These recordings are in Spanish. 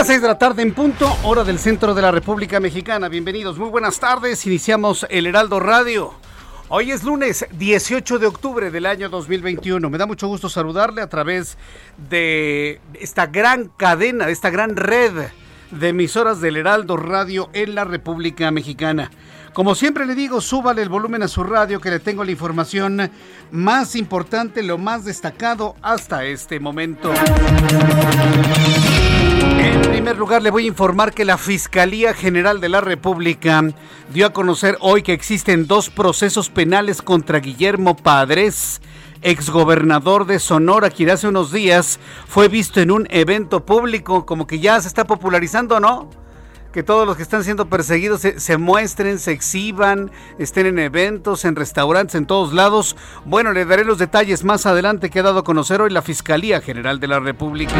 Las 6 de la tarde en punto, hora del centro de la República Mexicana. Bienvenidos, muy buenas tardes. Iniciamos el Heraldo Radio. Hoy es lunes 18 de octubre del año 2021. Me da mucho gusto saludarle a través de esta gran cadena, de esta gran red de emisoras del Heraldo Radio en la República Mexicana. Como siempre le digo, súbale el volumen a su radio que le tengo la información más importante, lo más destacado hasta este momento. En primer lugar, le voy a informar que la Fiscalía General de la República dio a conocer hoy que existen dos procesos penales contra Guillermo Padres, exgobernador de Sonora, quien hace unos días fue visto en un evento público, como que ya se está popularizando, ¿no? Que todos los que están siendo perseguidos se, muestren, se exhiban, estén en eventos, en restaurantes, en todos lados. Bueno, le daré los detalles más adelante que ha dado a conocer hoy la Fiscalía General de la República.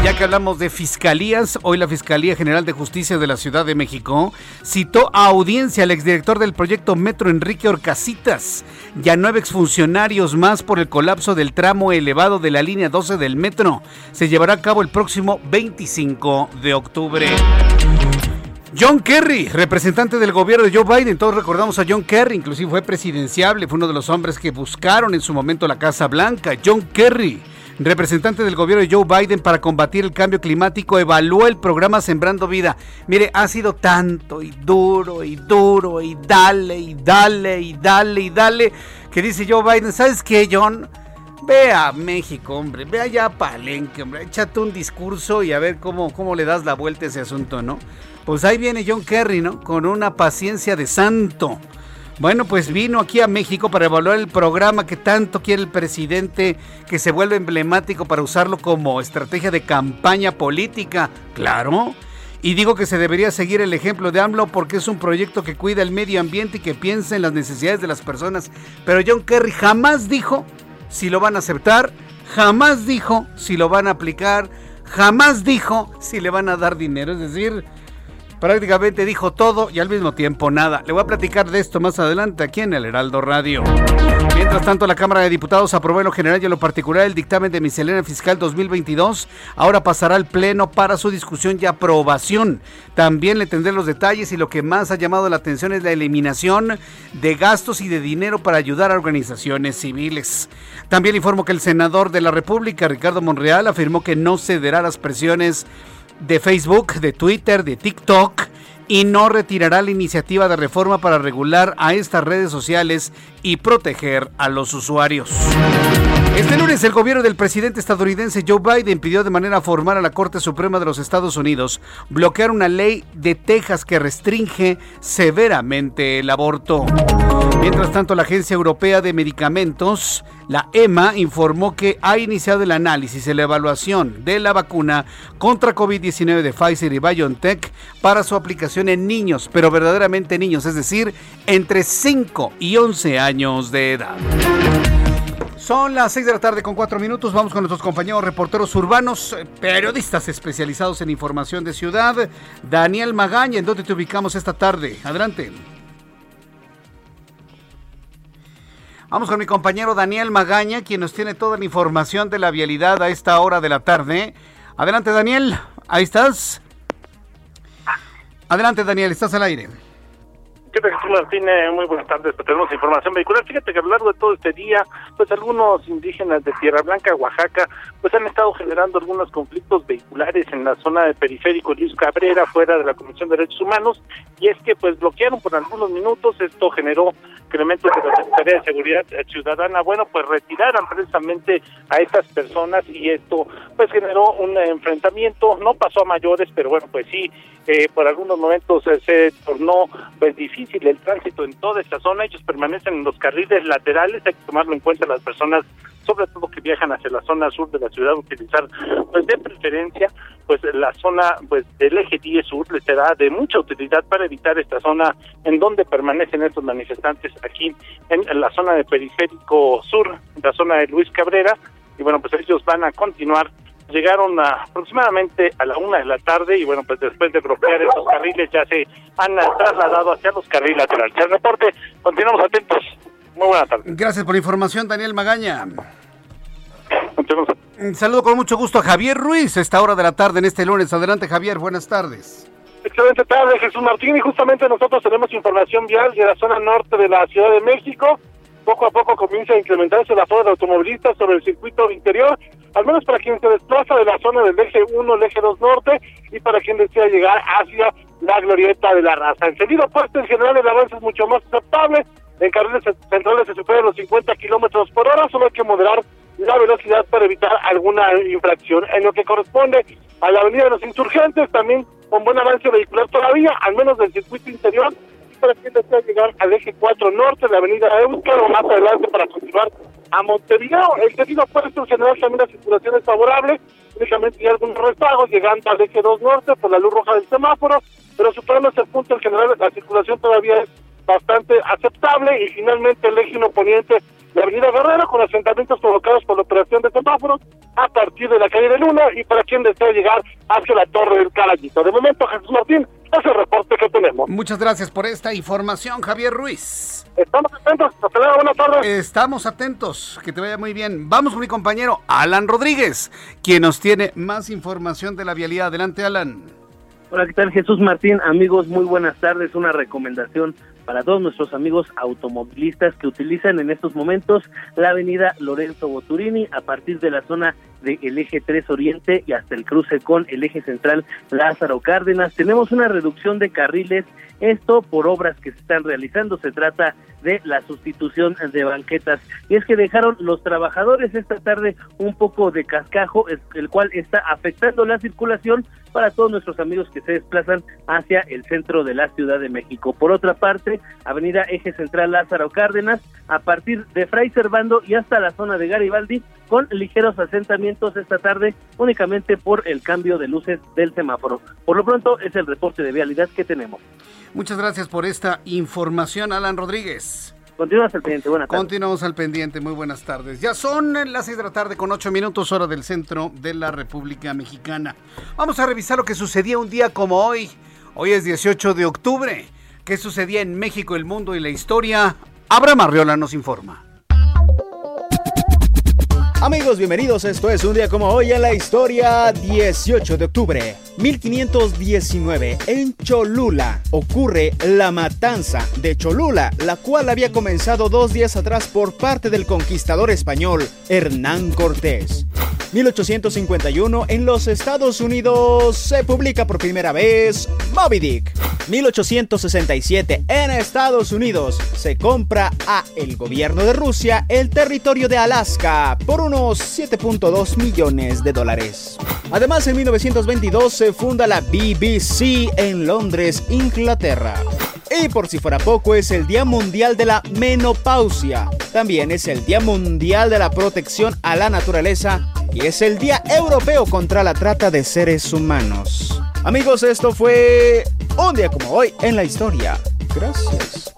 Y ya que hablamos de fiscalías, hoy la Fiscalía General de Justicia de la Ciudad de México citó a audiencia al exdirector del proyecto Metro Enrique Orcasitas y a nueve exfuncionarios más por el colapso del tramo elevado de la línea 12 del metro. Se llevará a cabo el próximo 25 de octubre. John Kerry, representante del gobierno de Joe Biden, todos recordamos a John Kerry, inclusive fue presidenciable, fue uno de los hombres que buscaron en su momento la Casa Blanca. John Kerry, representante del gobierno de Joe Biden para combatir el cambio climático, evaluó el programa Sembrando Vida. Mire, ha sido tanto y duro y duro y dale y dale y dale y dale, que dice Joe Biden, ¿sabes qué, John? Ve a México, hombre, ve allá a Palenque, hombre, échate un discurso y a ver cómo, cómo le das la vuelta a ese asunto, ¿no? Pues ahí viene John Kerry, ¿no? Con una paciencia de santo. Bueno, pues vino aquí a México para evaluar el programa que tanto quiere el presidente, que se vuelve emblemático para usarlo como estrategia de campaña política. Claro. Y digo que se debería seguir el ejemplo de AMLO porque es un proyecto que cuida el medio ambiente y que piensa en las necesidades de las personas. Pero John Kerry jamás dijo si lo van a aceptar, jamás dijo si lo van a aplicar, jamás dijo si le van a dar dinero. Es decir, prácticamente dijo todo y al mismo tiempo nada. Le voy a platicar de esto más adelante aquí en el Heraldo Radio. Mientras tanto, la Cámara de Diputados aprobó en lo general y en lo particular el dictamen de miscelánea fiscal 2022. Ahora pasará al Pleno para su discusión y aprobación. También le tendré los detalles y lo que más ha llamado la atención es la eliminación de gastos y de dinero para ayudar a organizaciones civiles. También informo que el senador de la República, Ricardo Monreal, afirmó que no cederá las presiones de Facebook, de Twitter, de TikTok y no retirará la iniciativa de reforma para regular a estas redes sociales y proteger a los usuarios. Este lunes el gobierno del presidente estadounidense Joe Biden pidió de manera formal a la Corte Suprema de los Estados Unidos bloquear una ley de Texas que restringe severamente el aborto. Mientras tanto, la Agencia Europea de Medicamentos, la EMA, informó que ha iniciado el análisis y la evaluación de la vacuna contra COVID-19 de Pfizer y BioNTech para su aplicación en niños, pero verdaderamente niños, es decir, entre 5 y 11 años de edad. Son las 6 de la tarde con 4 minutos. Vamos con nuestros compañeros reporteros urbanos, periodistas especializados en información de ciudad. Daniel Magaña, ¿en dónde te ubicamos esta tarde? Adelante. Vamos con mi compañero Daniel Magaña, quien nos tiene toda la información de la vialidad a esta hora de la tarde. Adelante, Daniel. Ahí estás. Adelante, Daniel, estás al aire. ¿Qué tal, Jesús muy buenas tardes. Pues tenemos información vehicular. Fíjate que a lo largo de todo este día, pues algunos indígenas de Tierra Blanca, Oaxaca, pues han estado generando algunos conflictos vehiculares en la zona de periférico Luis Cabrera, fuera de la Comisión de Derechos Humanos, y es que pues bloquearon por algunos minutos. Esto generó que elementos de la Secretaría de Seguridad Ciudadana, bueno, pues retiraran precisamente a estas personas y esto pues generó un enfrentamiento. No pasó a mayores, pero bueno, pues sí, eh, por algunos momentos se tornó pues difícil el tránsito en toda esta zona. Ellos permanecen en los carriles laterales, hay que tomarlo en cuenta las personas, sobre todo que viajan hacia la zona sur de la ciudad, utilizar pues de preferencia pues la zona pues del eje 10 sur les será de mucha utilidad para evitar esta zona en donde permanecen estos manifestantes aquí en la zona de periférico sur, la zona de Luis Cabrera, y bueno, pues ellos van a continuar llegaron aproximadamente a la una de la tarde y bueno, pues después de bloquear esos carriles ya se han trasladado hacia los carriles laterales. El reporte, continuamos atentos. Muy buena tarde. Gracias por la información, Daniel Magaña. Un saludo con mucho gusto a Javier Ruiz, esta hora de la tarde en este lunes. Adelante, Javier, buenas tardes. Excelente tarde, Jesús Martín. Y justamente nosotros tenemos información vial de la zona norte de la Ciudad de México poco a poco comienza a incrementarse la zona de automovilistas sobre el circuito interior, al menos para quien se desplaza de la zona del eje 1 el eje 2 norte y para quien desea llegar hacia la glorieta de la raza. En sentido opuesto, en general, el avance es mucho más aceptable. En carriles centrales se superan los 50 kilómetros por hora, solo hay que moderar la velocidad para evitar alguna infracción. En lo que corresponde a la avenida de los insurgentes, también con buen avance vehicular todavía, al menos del circuito interior, para quien desea llegar al eje 4 norte, de la avenida Euskal o más adelante para continuar a Montevideo. El sentido opuesto en general también la circulación es favorable, únicamente hay algunos rezagos llegando al eje 2 norte por la luz roja del semáforo, pero superando ese punto en general la circulación todavía es bastante aceptable y finalmente el eje 1 poniente la avenida Guerrero con asentamientos provocados por la operación de semáforos a partir de la calle de Luna y para quien desea llegar hacia la torre del Carayito. De momento, Jesús Martín, es el reporte que tenemos. Muchas gracias por esta información, Javier Ruiz. Estamos atentos, hasta luego, buenas tardes. Estamos atentos, que te vaya muy bien. Vamos con mi compañero Alan Rodríguez, quien nos tiene más información de la vialidad. Adelante, Alan. Hola, ¿qué tal Jesús Martín? Amigos, muy buenas tardes. Una recomendación para todos nuestros amigos automovilistas que utilizan en estos momentos la avenida Lorenzo Boturini a partir de la zona del eje 3 Oriente y hasta el cruce con el eje central Lázaro Cárdenas. Tenemos una reducción de carriles, esto por obras que se están realizando. Se trata de la sustitución de banquetas. Y es que dejaron los trabajadores esta tarde un poco de cascajo, el cual está afectando la circulación para todos nuestros amigos que se desplazan hacia el centro de la Ciudad de México. Por otra parte, Avenida Eje Central Lázaro Cárdenas, a partir de Fray Servando y hasta la zona de Garibaldi, con ligeros asentamientos esta tarde únicamente por el cambio de luces del semáforo. Por lo pronto es el reporte de vialidad que tenemos. Muchas gracias por esta información, Alan Rodríguez. Continuamos al pendiente, buenas tardes. Continuamos al pendiente, muy buenas tardes. Ya son las seis de la tarde con ocho minutos hora del centro de la República Mexicana. Vamos a revisar lo que sucedía un día como hoy. Hoy es 18 de octubre. ¿Qué sucedía en México, el mundo y la historia? Abraham Arriola nos informa. Amigos, bienvenidos. Esto es un día como hoy en la historia 18 de octubre. 1519 en Cholula ocurre la matanza de Cholula, la cual había comenzado dos días atrás por parte del conquistador español Hernán Cortés. 1851 en los Estados Unidos se publica por primera vez Moby Dick. 1867 en Estados Unidos se compra a el gobierno de Rusia el territorio de Alaska por unos 7.2 millones de dólares. Además en 1922 se funda la BBC en Londres, Inglaterra. Y por si fuera poco, es el Día Mundial de la Menopausia. También es el Día Mundial de la Protección a la Naturaleza y es el Día Europeo contra la Trata de Seres Humanos. Amigos, esto fue un día como hoy en la historia. Gracias.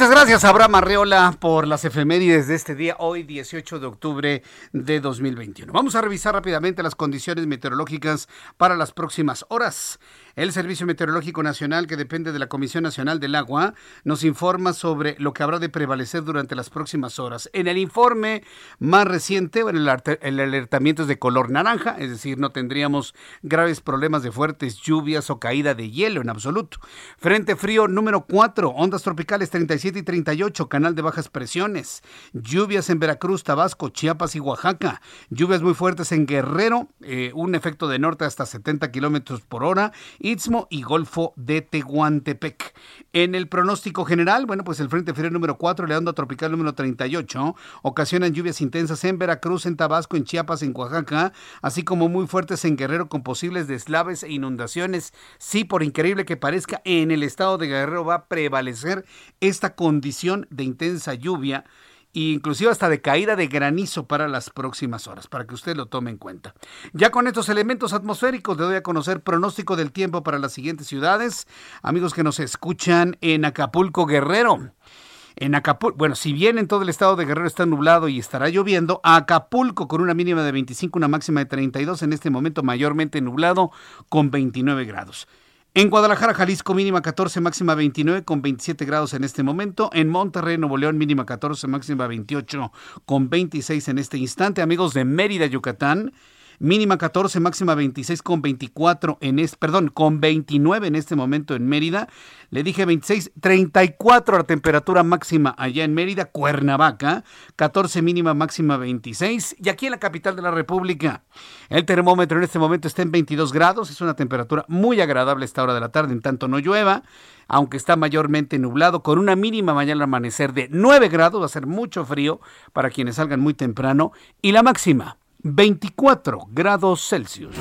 Muchas gracias, Abraham Arreola, por las efemérides de este día, hoy 18 de octubre de 2021. Vamos a revisar rápidamente las condiciones meteorológicas para las próximas horas. El Servicio Meteorológico Nacional, que depende de la Comisión Nacional del Agua, nos informa sobre lo que habrá de prevalecer durante las próximas horas. En el informe más reciente, el alertamiento es de color naranja, es decir, no tendríamos graves problemas de fuertes lluvias o caída de hielo en absoluto. Frente frío número 4, ondas tropicales 37 y 38, canal de bajas presiones. Lluvias en Veracruz, Tabasco, Chiapas y Oaxaca. Lluvias muy fuertes en Guerrero, eh, un efecto de norte hasta 70 kilómetros por hora Istmo y Golfo de Tehuantepec. En el pronóstico general, bueno, pues el Frente Frío número 4, la onda tropical número 38, ocasionan lluvias intensas en Veracruz, en Tabasco, en Chiapas, en Oaxaca, así como muy fuertes en Guerrero con posibles deslaves e inundaciones. Sí, por increíble que parezca, en el estado de Guerrero va a prevalecer esta condición de intensa lluvia inclusive hasta de caída de granizo para las próximas horas, para que usted lo tome en cuenta. Ya con estos elementos atmosféricos le doy a conocer pronóstico del tiempo para las siguientes ciudades. Amigos que nos escuchan en Acapulco Guerrero. En Acapulco, bueno, si bien en todo el estado de Guerrero está nublado y estará lloviendo, Acapulco con una mínima de 25, una máxima de 32, en este momento mayormente nublado con 29 grados. En Guadalajara, Jalisco, mínima 14, máxima 29, con 27 grados en este momento. En Monterrey, Nuevo León, mínima 14, máxima 28, con 26 en este instante. Amigos de Mérida, Yucatán, mínima 14, máxima 26 con 24 en este, perdón, con 29 en este momento en Mérida. Le dije 26, 34 la temperatura máxima allá en Mérida, Cuernavaca, 14 mínima máxima 26 y aquí en la capital de la República. El termómetro en este momento está en 22 grados, es una temperatura muy agradable a esta hora de la tarde, en tanto no llueva aunque está mayormente nublado, con una mínima mañana al amanecer de 9 grados, va a ser mucho frío para quienes salgan muy temprano, y la máxima 24 grados Celsius.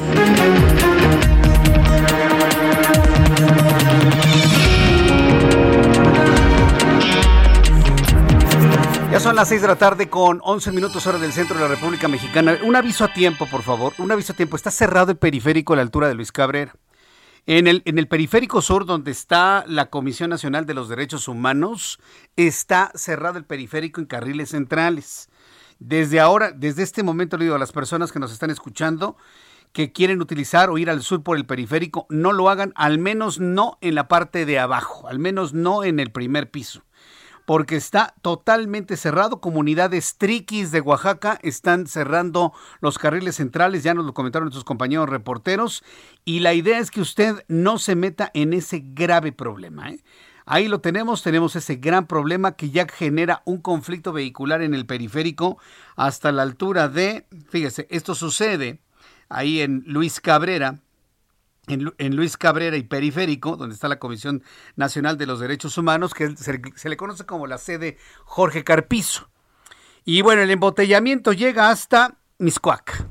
Ya son las 6 de la tarde con 11 minutos hora del centro de la República Mexicana. Un aviso a tiempo, por favor. Un aviso a tiempo. Está cerrado el periférico a la altura de Luis Cabrera. En el, en el periférico sur, donde está la Comisión Nacional de los Derechos Humanos, está cerrado el periférico en carriles centrales. Desde ahora, desde este momento le digo a las personas que nos están escuchando que quieren utilizar o ir al sur por el periférico, no lo hagan, al menos no en la parte de abajo, al menos no en el primer piso porque está totalmente cerrado. Comunidades triquis de Oaxaca están cerrando los carriles centrales, ya nos lo comentaron nuestros compañeros reporteros, y la idea es que usted no se meta en ese grave problema. ¿eh? Ahí lo tenemos, tenemos ese gran problema que ya genera un conflicto vehicular en el periférico hasta la altura de, fíjese, esto sucede ahí en Luis Cabrera, en, Luis Cabrera y Periférico, donde está la Comisión Nacional de los Derechos Humanos, que se, le conoce como la sede Jorge Carpizo. Y bueno, el embotellamiento llega hasta Miscuac,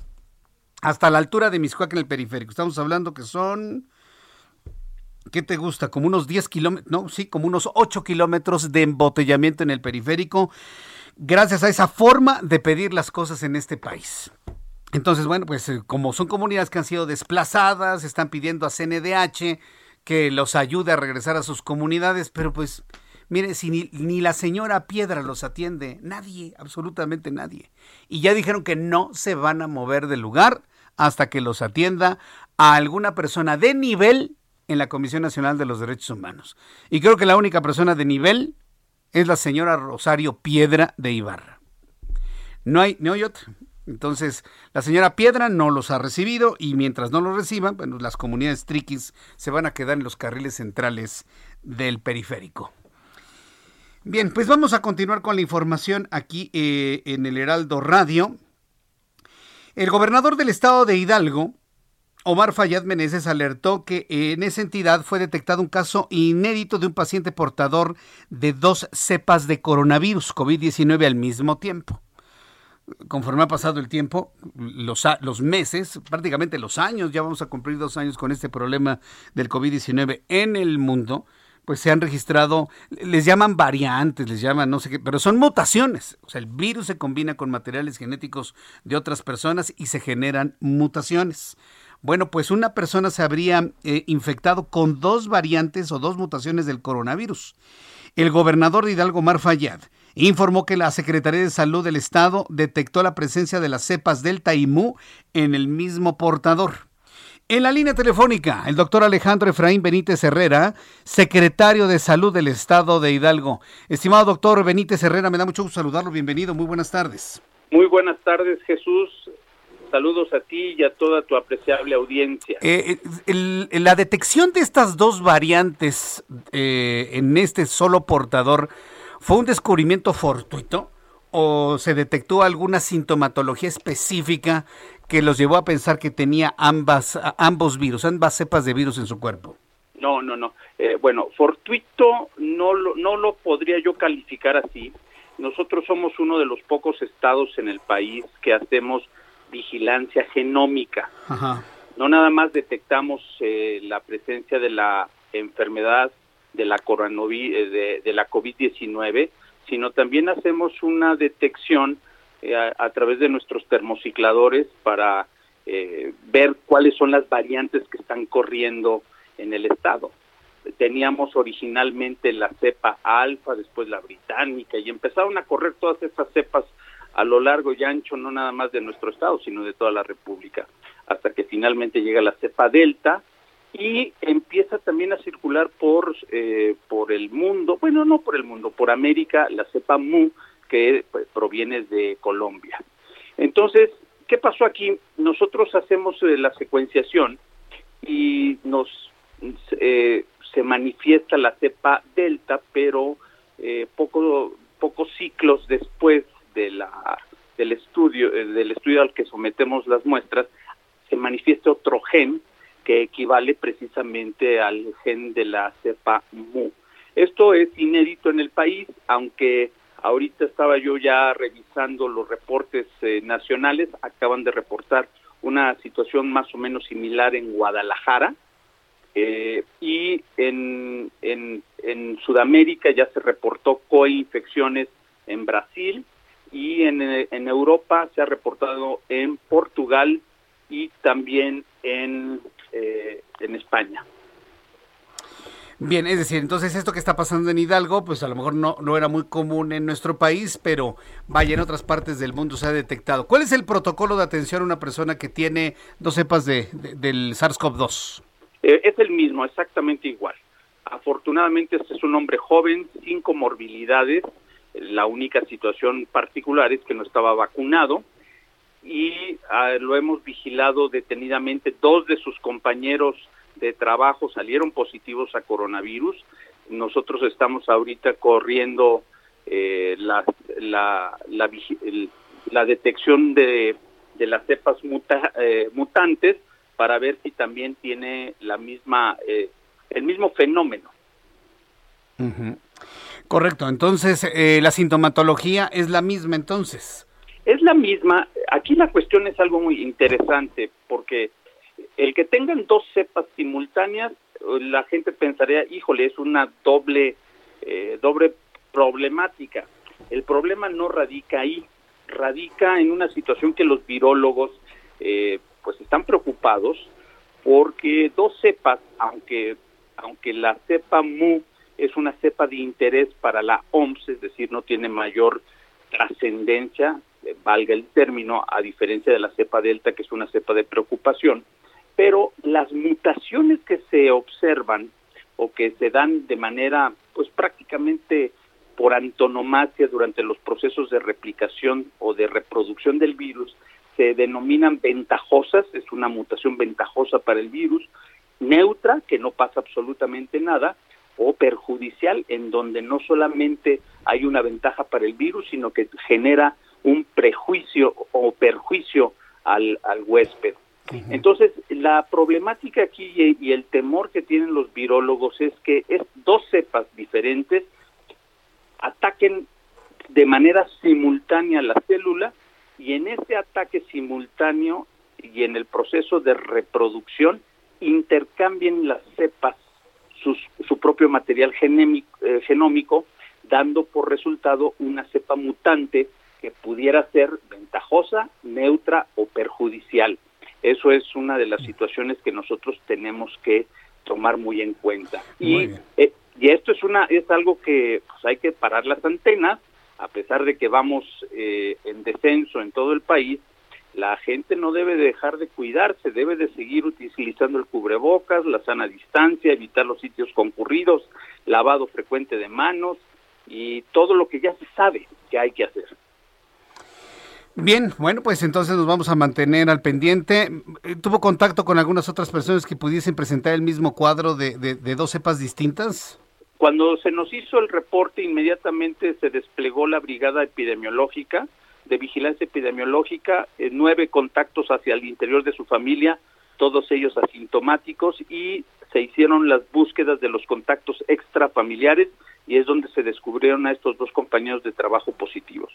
hasta la altura de Miscuac en el periférico. Estamos hablando que son ¿qué te gusta? Como unos 10 kilómetros, no, sí, como unos 8 kilómetros de embotellamiento en el periférico, gracias a esa forma de pedir las cosas en este país. Entonces, bueno, pues eh, como son comunidades que han sido desplazadas, están pidiendo a CNDH que los ayude a regresar a sus comunidades, pero pues, mire, si ni, ni la señora Piedra los atiende, nadie, absolutamente nadie. Y ya dijeron que no se van a mover del lugar hasta que los atienda a alguna persona de nivel en la Comisión Nacional de los Derechos Humanos. Y creo que la única persona de nivel es la señora Rosario Piedra de Ibarra. No hay, no. Entonces, la señora Piedra no los ha recibido y mientras no los reciban, bueno, las comunidades triquis se van a quedar en los carriles centrales del periférico. Bien, pues vamos a continuar con la información aquí eh, en el Heraldo Radio. El gobernador del estado de Hidalgo, Omar Fayad Meneses alertó que en esa entidad fue detectado un caso inédito de un paciente portador de dos cepas de coronavirus COVID-19 al mismo tiempo. Conforme ha pasado el tiempo, los, los meses, prácticamente los años, ya vamos a cumplir dos años con este problema del COVID-19 en el mundo, pues se han registrado, les llaman variantes, les llaman no sé qué, pero son mutaciones. O sea, el virus se combina con materiales genéticos de otras personas y se generan mutaciones. Bueno, pues una persona se habría eh, infectado con dos variantes o dos mutaciones del coronavirus. el gobernador de Hidalgo, Mar Fayad, informó que la Secretaría de Salud del Estado detectó la presencia de las cepas Delta y Mu en el mismo portador. En la línea telefónica, el doctor Alejandro Efraín Benítez Herrera, secretario de Salud del Estado de Hidalgo. Estimado doctor Benítez Herrera, me da mucho gusto saludarlo. Bienvenido, muy buenas tardes. Muy buenas tardes, Jesús. Saludos a ti y a toda tu apreciable audiencia. Eh, la detección de estas dos variantes eh, en este solo portador fue un descubrimiento fortuito o se detectó alguna sintomatología específica que los llevó a pensar que tenía ambas, ambos virus, ambas cepas de virus en su cuerpo? No, no, no. Eh, bueno, fortuito no lo, no lo podría yo calificar así. Nosotros somos uno de los pocos estados en el país que hacemos vigilancia genómica. No nada más detectamos eh, la presencia de la enfermedad de la, coronavirus, de, de la COVID-19, sino también hacemos una detección eh, a, través de nuestros termocicladores para eh, ver cuáles son las variantes que están corriendo en el estado. Teníamos originalmente la cepa alfa, después la británica, y empezaron a correr todas estas cepas a lo largo y ancho, no nada más de nuestro estado, sino de toda la República, hasta que finalmente llega la cepa delta, y empieza también a circular por eh, por el mundo, bueno, no por el mundo, por América, la cepa mu, que pues, proviene de Colombia. Entonces, ¿qué pasó aquí? Nosotros hacemos eh, la secuenciación y nos eh, se manifiesta la cepa delta, pero poco, pocos ciclos después de la del estudio del estudio al que sometemos las muestras se manifiesta otro gen que equivale precisamente al gen de la cepa MU. Esto es inédito en el país, aunque ahorita estaba yo ya revisando los reportes eh, nacionales, acaban de reportar una situación más o menos similar en Guadalajara, eh, y en, en, en, Sudamérica ya se reportó coinfecciones en Brasil y en, en Europa se ha reportado en Portugal y también en eh, en España. Bien, es decir, entonces esto que está pasando en Hidalgo, pues a lo mejor no, no era muy común en nuestro país, pero vaya, en otras partes del mundo se ha detectado. ¿Cuál es el protocolo de atención a una persona que tiene dos cepas de, del SARS-CoV-2? Eh, es el mismo, exactamente igual. Afortunadamente este es un hombre joven, sin comorbilidades. La única situación particular es que no estaba vacunado y ah, lo hemos vigilado detenidamente. Dos de sus compañeros de trabajo salieron positivos a coronavirus. Nosotros estamos ahorita corriendo eh, la, la, la, detección de, de las cepas eh, mutantes para ver si también tiene la misma eh, el mismo fenómeno. Correcto, entonces la sintomatología es la misma entonces. Es la misma. Aquí la cuestión es algo muy interesante porque el que tengan dos cepas simultáneas, la gente pensaría, híjole, es una doble, eh, doble problemática. El problema no radica ahí, radica en una situación que los virólogos eh, pues están preocupados porque dos cepas, aunque, aunque la cepa mu es una cepa de interés para la OMS, es decir, no tiene mayor trascendencia, eh, valga el término, a diferencia de la cepa delta, que es una cepa de preocupación, pero las mutaciones que se observan o que se dan de manera, pues prácticamente por antonomasia durante los procesos de replicación o de reproducción del virus, se denominan ventajosas, es una mutación ventajosa para el virus, neutra, que no pasa absolutamente nada, o perjudicial, en donde no solamente hay una ventaja para el virus, sino que genera un prejuicio o perjuicio al, al huésped. Entonces, la problemática aquí y, el temor que tienen los virólogos es que es dos cepas diferentes ataquen de manera simultánea la célula y en ese ataque simultáneo y en el proceso de reproducción intercambien las cepas su propio material eh, genómico, dando por resultado una cepa mutante que pudiera ser ventajosa, neutra o perjudicial. Eso es una de las situaciones que nosotros tenemos que tomar muy en cuenta. y eh, Y esto es una es algo que pues, hay que parar las antenas, a pesar de que vamos eh, en descenso en todo el país, la gente no debe dejar de cuidarse, debe de seguir utilizando el cubrebocas, la sana distancia, evitar los sitios concurridos, lavado frecuente de manos y todo lo que ya se sabe que hay que hacer. Bien, bueno, pues entonces nos vamos a mantener al pendiente. ¿Tuvo contacto con algunas otras personas que pudiesen presentar el mismo cuadro de, de dos cepas distintas? Cuando se nos hizo el reporte, inmediatamente se desplegó la brigada epidemiológica, de vigilancia epidemiológica, eh, nueve contactos hacia el interior de su familia, todos ellos asintomáticos, y se hicieron las búsquedas de los contactos extrafamiliares y es donde se descubrieron a estos dos compañeros de trabajo positivos.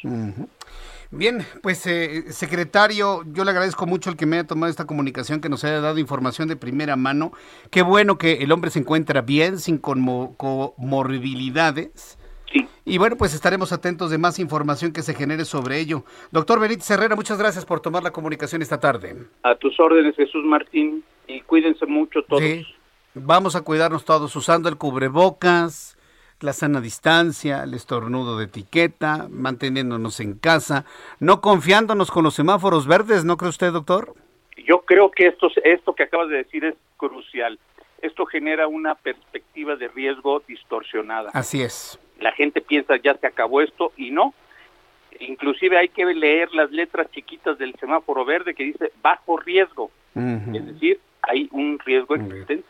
Bien, pues eh, secretario, yo le agradezco mucho el que me haya tomado esta comunicación, que nos haya dado información de primera mano. Qué bueno que el hombre se encuentra bien, sin comorbilidades y bueno, pues estaremos atentos de más información que se genere sobre ello. Doctor Benítez Herrera, muchas gracias por tomar la comunicación esta tarde. A tus órdenes, Jesús Martín, y cuídense mucho todos. Vamos a cuidarnos todos usando el cubrebocas, la sana distancia, el estornudo de etiqueta, manteniéndonos en casa, no confiándonos con los semáforos verdes, ¿no cree usted, doctor? Yo creo que esto, esto que acabas de decir es crucial. Esto genera una perspectiva de riesgo distorsionada. Así es la gente piensa ya se acabó esto y no. Inclusive hay que leer las letras chiquitas del semáforo verde que dice bajo riesgo. Es decir, hay un riesgo existente.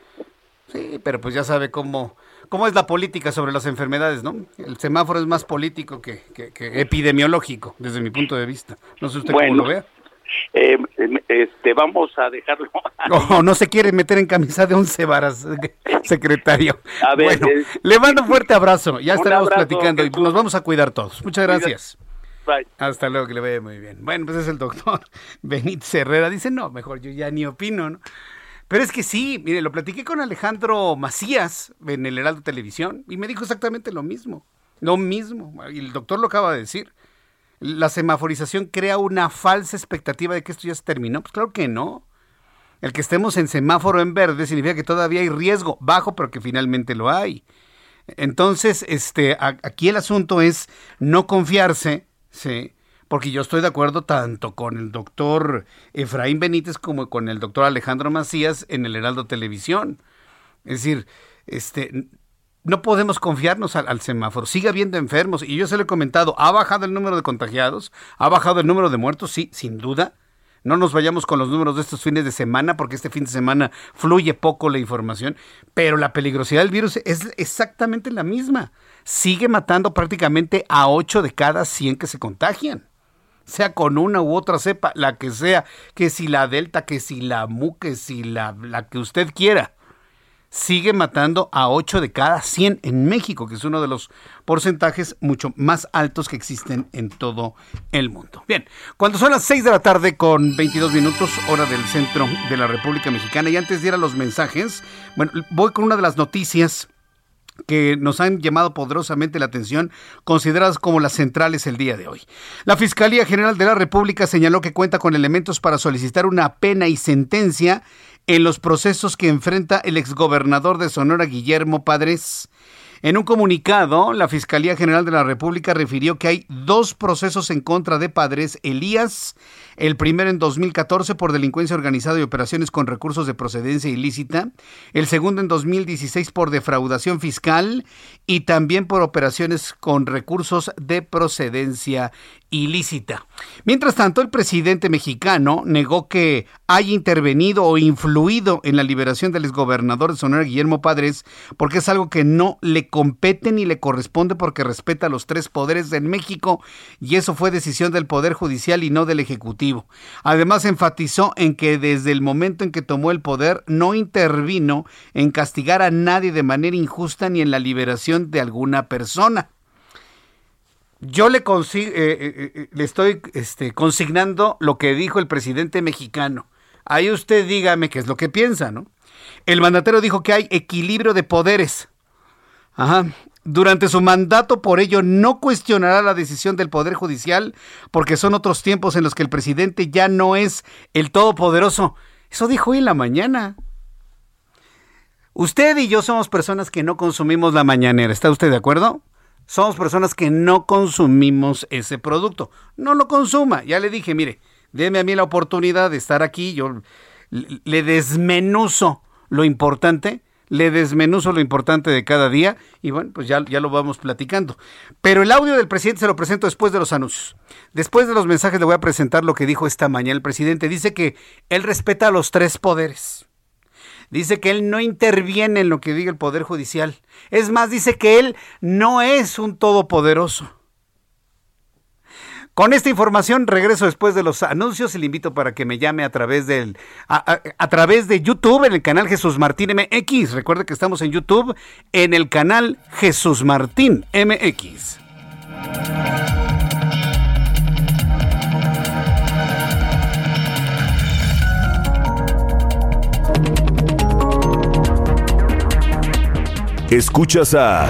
Sí, pero pues ya sabe cómo, cómo es la política sobre las enfermedades, ¿no? El semáforo es más político que, epidemiológico, desde mi punto de vista. No sé usted cómo lo vea. Eh, este, vamos a dejarlo. No, no se quiere meter en camisa de once varas, secretario. bueno, le mando un fuerte abrazo. Ya estaremos platicando y nos vamos a cuidar todos. Muchas gracias. Hasta luego, que le vaya muy bien. Bueno, pues es el doctor Benítez Herrera. Dice, no, mejor yo ya ni opino, ¿no? Pero es que sí, mire, lo platiqué con Alejandro Macías en el Heraldo Televisión y me dijo exactamente lo mismo. Lo mismo. Y el doctor lo acaba de decir la semaforización crea una falsa expectativa de que esto ya se terminó. Pues claro que no. El que estemos en semáforo en verde significa que todavía hay riesgo bajo, pero que finalmente lo hay. Entonces, este, aquí el asunto es no confiarse, ¿sí? porque yo estoy de acuerdo tanto con el doctor Efraín Benítez como con el doctor Alejandro Macías en el Heraldo Televisión. Es decir, este, no podemos confiarnos al, semáforo. Sigue habiendo enfermos. Y yo se lo he comentado, ¿ha bajado el número de contagiados? ¿Ha bajado el número de muertos? Sí, sin duda. No nos vayamos con los números de estos fines de semana, porque este fin de semana fluye poco la información, pero la peligrosidad del virus es exactamente la misma. Sigue matando prácticamente a 8 de cada 100 que se contagian. Sea con una u otra cepa, la que sea, que si la delta, que si la mu, que si la, la que usted quiera sigue matando a 8 de cada 100 en México, que es uno de los porcentajes mucho más altos que existen en todo el mundo. Bien, cuando son las 6 de la tarde con 22 minutos, hora del centro de la República Mexicana, y antes de ir a los mensajes, bueno, voy con una de las noticias que nos han llamado poderosamente la atención, consideradas como las centrales el día de hoy. La Fiscalía General de la República señaló que cuenta con elementos para solicitar una pena y sentencia en los procesos que enfrenta el exgobernador de Sonora, Guillermo Padres. En un comunicado, la Fiscalía General de la República refirió que hay dos procesos en contra de Padres Elías, el primero en 2014 por delincuencia organizada y operaciones con recursos de procedencia ilícita, el segundo en 2016 por defraudación fiscal y también por operaciones con recursos de procedencia ilícita. Mientras tanto, el presidente mexicano negó que haya intervenido o influido en la liberación del exgobernador de Sonora, Guillermo Padres, porque es algo que no le compete ni le corresponde porque respeta los tres poderes en México y eso fue decisión del Poder Judicial y no del Ejecutivo. Además, enfatizó en que desde el momento en que tomó el poder no intervino en castigar a nadie de manera injusta ni en la liberación de alguna persona yo le, eh, eh, eh, le estoy este, consignando lo que dijo el presidente mexicano. Ahí usted dígame qué es lo que piensa, ¿no? El mandatario dijo que hay equilibrio de poderes. Ajá. Durante su mandato, por ello, no cuestionará la decisión del Poder Judicial, porque son otros tiempos en los que el presidente ya no es el todopoderoso. Eso dijo hoy en la mañana. Usted y yo somos personas que no consumimos la mañanera, ¿está usted de acuerdo? Somos personas que no consumimos ese producto. No lo consuma. Ya le dije, mire, déme a mí la oportunidad de estar aquí, yo le desmenuzo lo importante, le desmenuzo lo importante de cada día y bueno, pues ya, ya lo vamos platicando. Pero el audio del presidente se lo presento después de los anuncios. Después de los mensajes le voy a presentar lo que dijo esta mañana el presidente. Dice que él respeta los tres poderes. Dice que él no interviene en lo que diga el Poder Judicial. Es más, dice que él no es un todopoderoso. Con esta información regreso después de los anuncios y le invito para que me llame a través del a, través de YouTube en el canal Jesús Martín MX. Recuerde que estamos en YouTube en el canal Jesús Martín MX. Escuchas a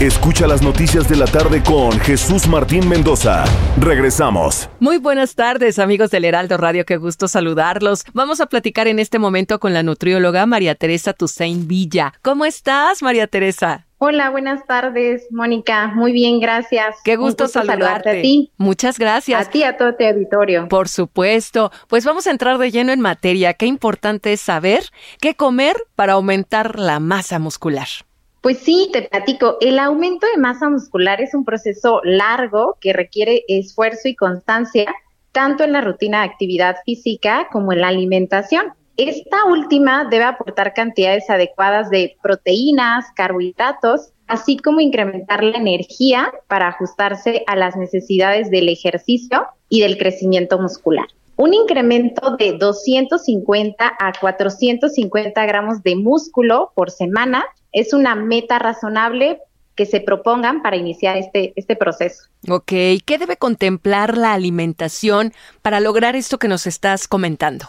Escucha las noticias de la tarde con Jesús Martín Mendoza. Regresamos. Muy buenas tardes, amigos del Heraldo Radio. Qué gusto saludarlos. Vamos a platicar en este momento con la nutrióloga María Teresa Tusein Villa. ¿Cómo estás, María Teresa? Hola, buenas tardes, Mónica. Muy bien, gracias. Qué gusto, saludarte. a ti. Muchas gracias. A ti, a todo tu auditorio. Por supuesto. Pues vamos a entrar de lleno en materia. Qué importante es saber qué comer para aumentar la masa muscular. Pues sí, te platico. El aumento de masa muscular es un proceso largo que requiere esfuerzo y constancia, tanto en la rutina de actividad física como en la alimentación. Esta última debe aportar cantidades adecuadas de proteínas, carbohidratos, así como incrementar la energía para ajustarse a las necesidades del ejercicio y del crecimiento muscular. Un incremento de 250 a 450 gramos de músculo por semana es una meta razonable que se propongan para iniciar este, este proceso. Ok, ¿qué debe contemplar la alimentación para lograr esto que nos estás comentando?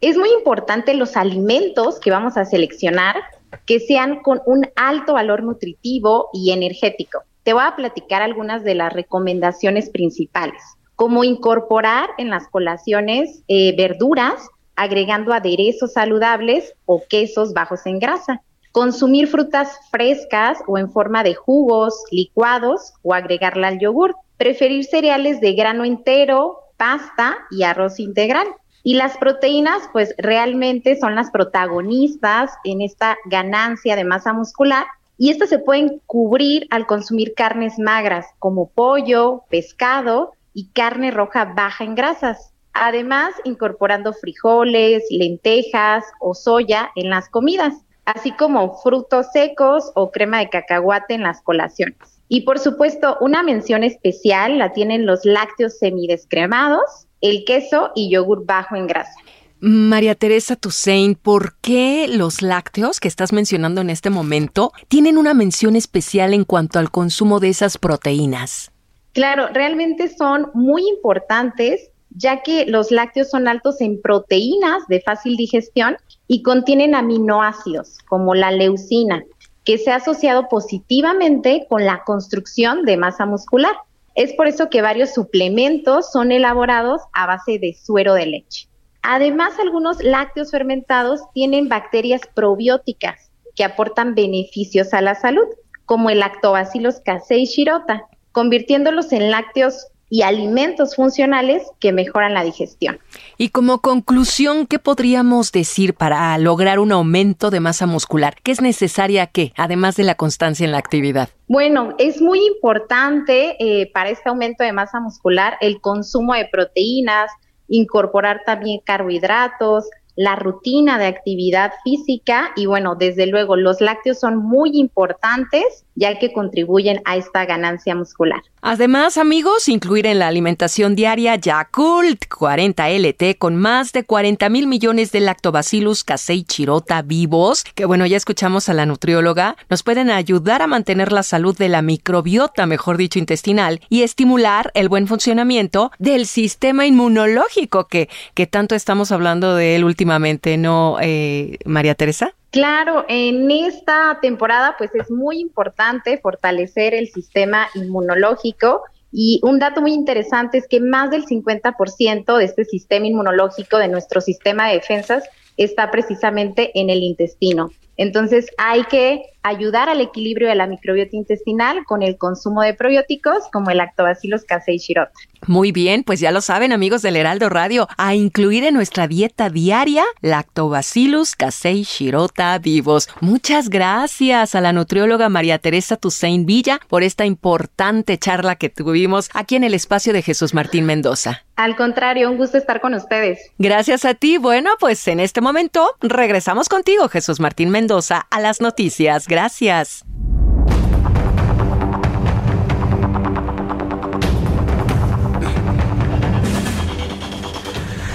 Es muy importante los alimentos que vamos a seleccionar que sean con un alto valor nutritivo y energético. Te voy a platicar algunas de las recomendaciones principales, como incorporar en las colaciones eh, verduras, agregando aderezos saludables o quesos bajos en grasa. Consumir frutas frescas o en forma de jugos, licuados o agregarla al yogur. Preferir cereales de grano entero, pasta y arroz integral. Y las proteínas, pues realmente son las protagonistas en esta ganancia de masa muscular y estas se pueden cubrir al consumir carnes magras como pollo, pescado y carne roja baja en grasas. Además, incorporando frijoles, lentejas o soya en las comidas, así como frutos secos o crema de cacahuate en las colaciones. Y por supuesto, una mención especial la tienen los lácteos semidescremados, el queso y yogur bajo en grasa. María Teresa Toussaint, ¿por qué los lácteos que estás mencionando en este momento tienen una mención especial en cuanto al consumo de esas proteínas? Claro, realmente son muy importantes ya que los lácteos son altos en proteínas de fácil digestión y contienen aminoácidos como la leucina, que se ha asociado positivamente con la construcción de masa muscular. Es por eso que varios suplementos son elaborados a base de suero de leche. Además, algunos lácteos fermentados tienen bacterias probióticas que aportan beneficios a la salud, como el lactobacillus casei shirota, convirtiéndolos en lácteos y alimentos funcionales que mejoran la digestión. Y como conclusión, ¿qué podríamos decir para lograr un aumento de masa muscular? ¿Qué es necesaria qué, además de la constancia en la actividad? Bueno, es muy importante eh, para este aumento de masa muscular el consumo de proteínas, incorporar también carbohidratos, la rutina de actividad física y bueno, desde luego los lácteos son muy importantes ya que contribuyen a esta ganancia muscular. Además, amigos, incluir en la alimentación diaria Yakult 40 LT con más de 40 mil millones de lactobacillus casei chirota vivos, que bueno, ya escuchamos a la nutrióloga, nos pueden ayudar a mantener la salud de la microbiota, mejor dicho, intestinal, y estimular el buen funcionamiento del sistema inmunológico que, que tanto estamos hablando de él últimamente, ¿no, eh, María Teresa? Claro, en esta temporada pues es muy importante fortalecer el sistema inmunológico y un dato muy interesante es que más del 50% de este sistema inmunológico de nuestro sistema de defensas está precisamente en el intestino. Entonces hay que ayudar al equilibrio de la microbiota intestinal con el consumo de probióticos como el lactobacillus casei shirota. Muy bien, pues ya lo saben amigos del Heraldo Radio, a incluir en nuestra dieta diaria lactobacillus casei shirota vivos. Muchas gracias a la nutrióloga María Teresa Tusein Villa por esta importante charla que tuvimos aquí en el espacio de Jesús Martín Mendoza. Al contrario, un gusto estar con ustedes. Gracias a ti. Bueno, pues en este momento regresamos contigo, Jesús Martín Mendoza, a las noticias. Gracias.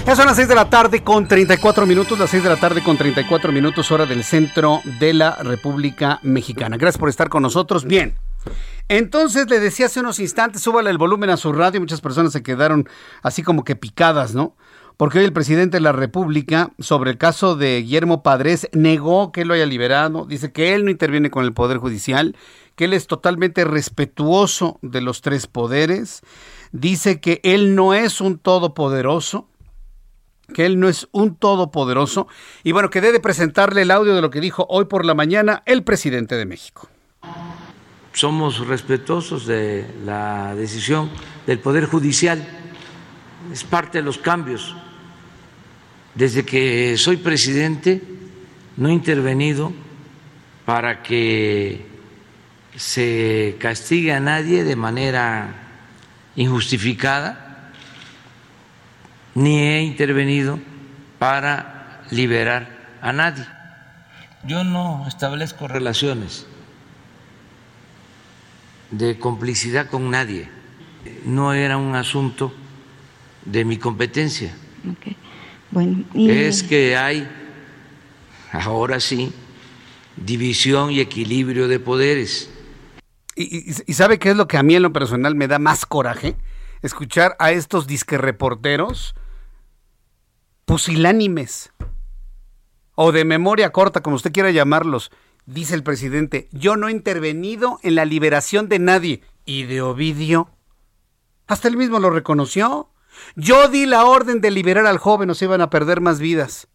Ya son las 6 de la tarde con 34 minutos, las 6 de la tarde con 34 minutos hora del centro de la República Mexicana. Gracias por estar con nosotros. Bien. Entonces le decía hace unos instantes, súbale el volumen a su radio. Muchas personas se quedaron así como que picadas, ¿no? Porque hoy el presidente de la República, sobre el caso de Guillermo Padres, negó que lo haya liberado. Dice que él no interviene con el Poder Judicial, que él es totalmente respetuoso de los tres poderes. Dice que él no es un todopoderoso que él no es un todopoderoso y bueno, que debe presentarle el audio de lo que dijo hoy por la mañana el presidente de México. Somos respetuosos de la decisión del Poder Judicial, es parte de los cambios. Desde que soy presidente no he intervenido para que se castigue a nadie de manera injustificada ni he intervenido para liberar a nadie. Yo no establezco relaciones de complicidad con nadie. No era un asunto de mi competencia. Bueno, Es que hay, ahora sí, división y equilibrio de poderes. ¿Y, y, sabe qué es lo que a mí en lo personal me da más coraje? Escuchar a estos disque reporteros pusilánimes o de memoria corta, como usted quiera llamarlos, dice el presidente, yo no he intervenido en la liberación de nadie. ¿Y de Ovidio? Hasta él mismo lo reconoció. Yo di la orden de liberar al joven o se iban a perder más vidas.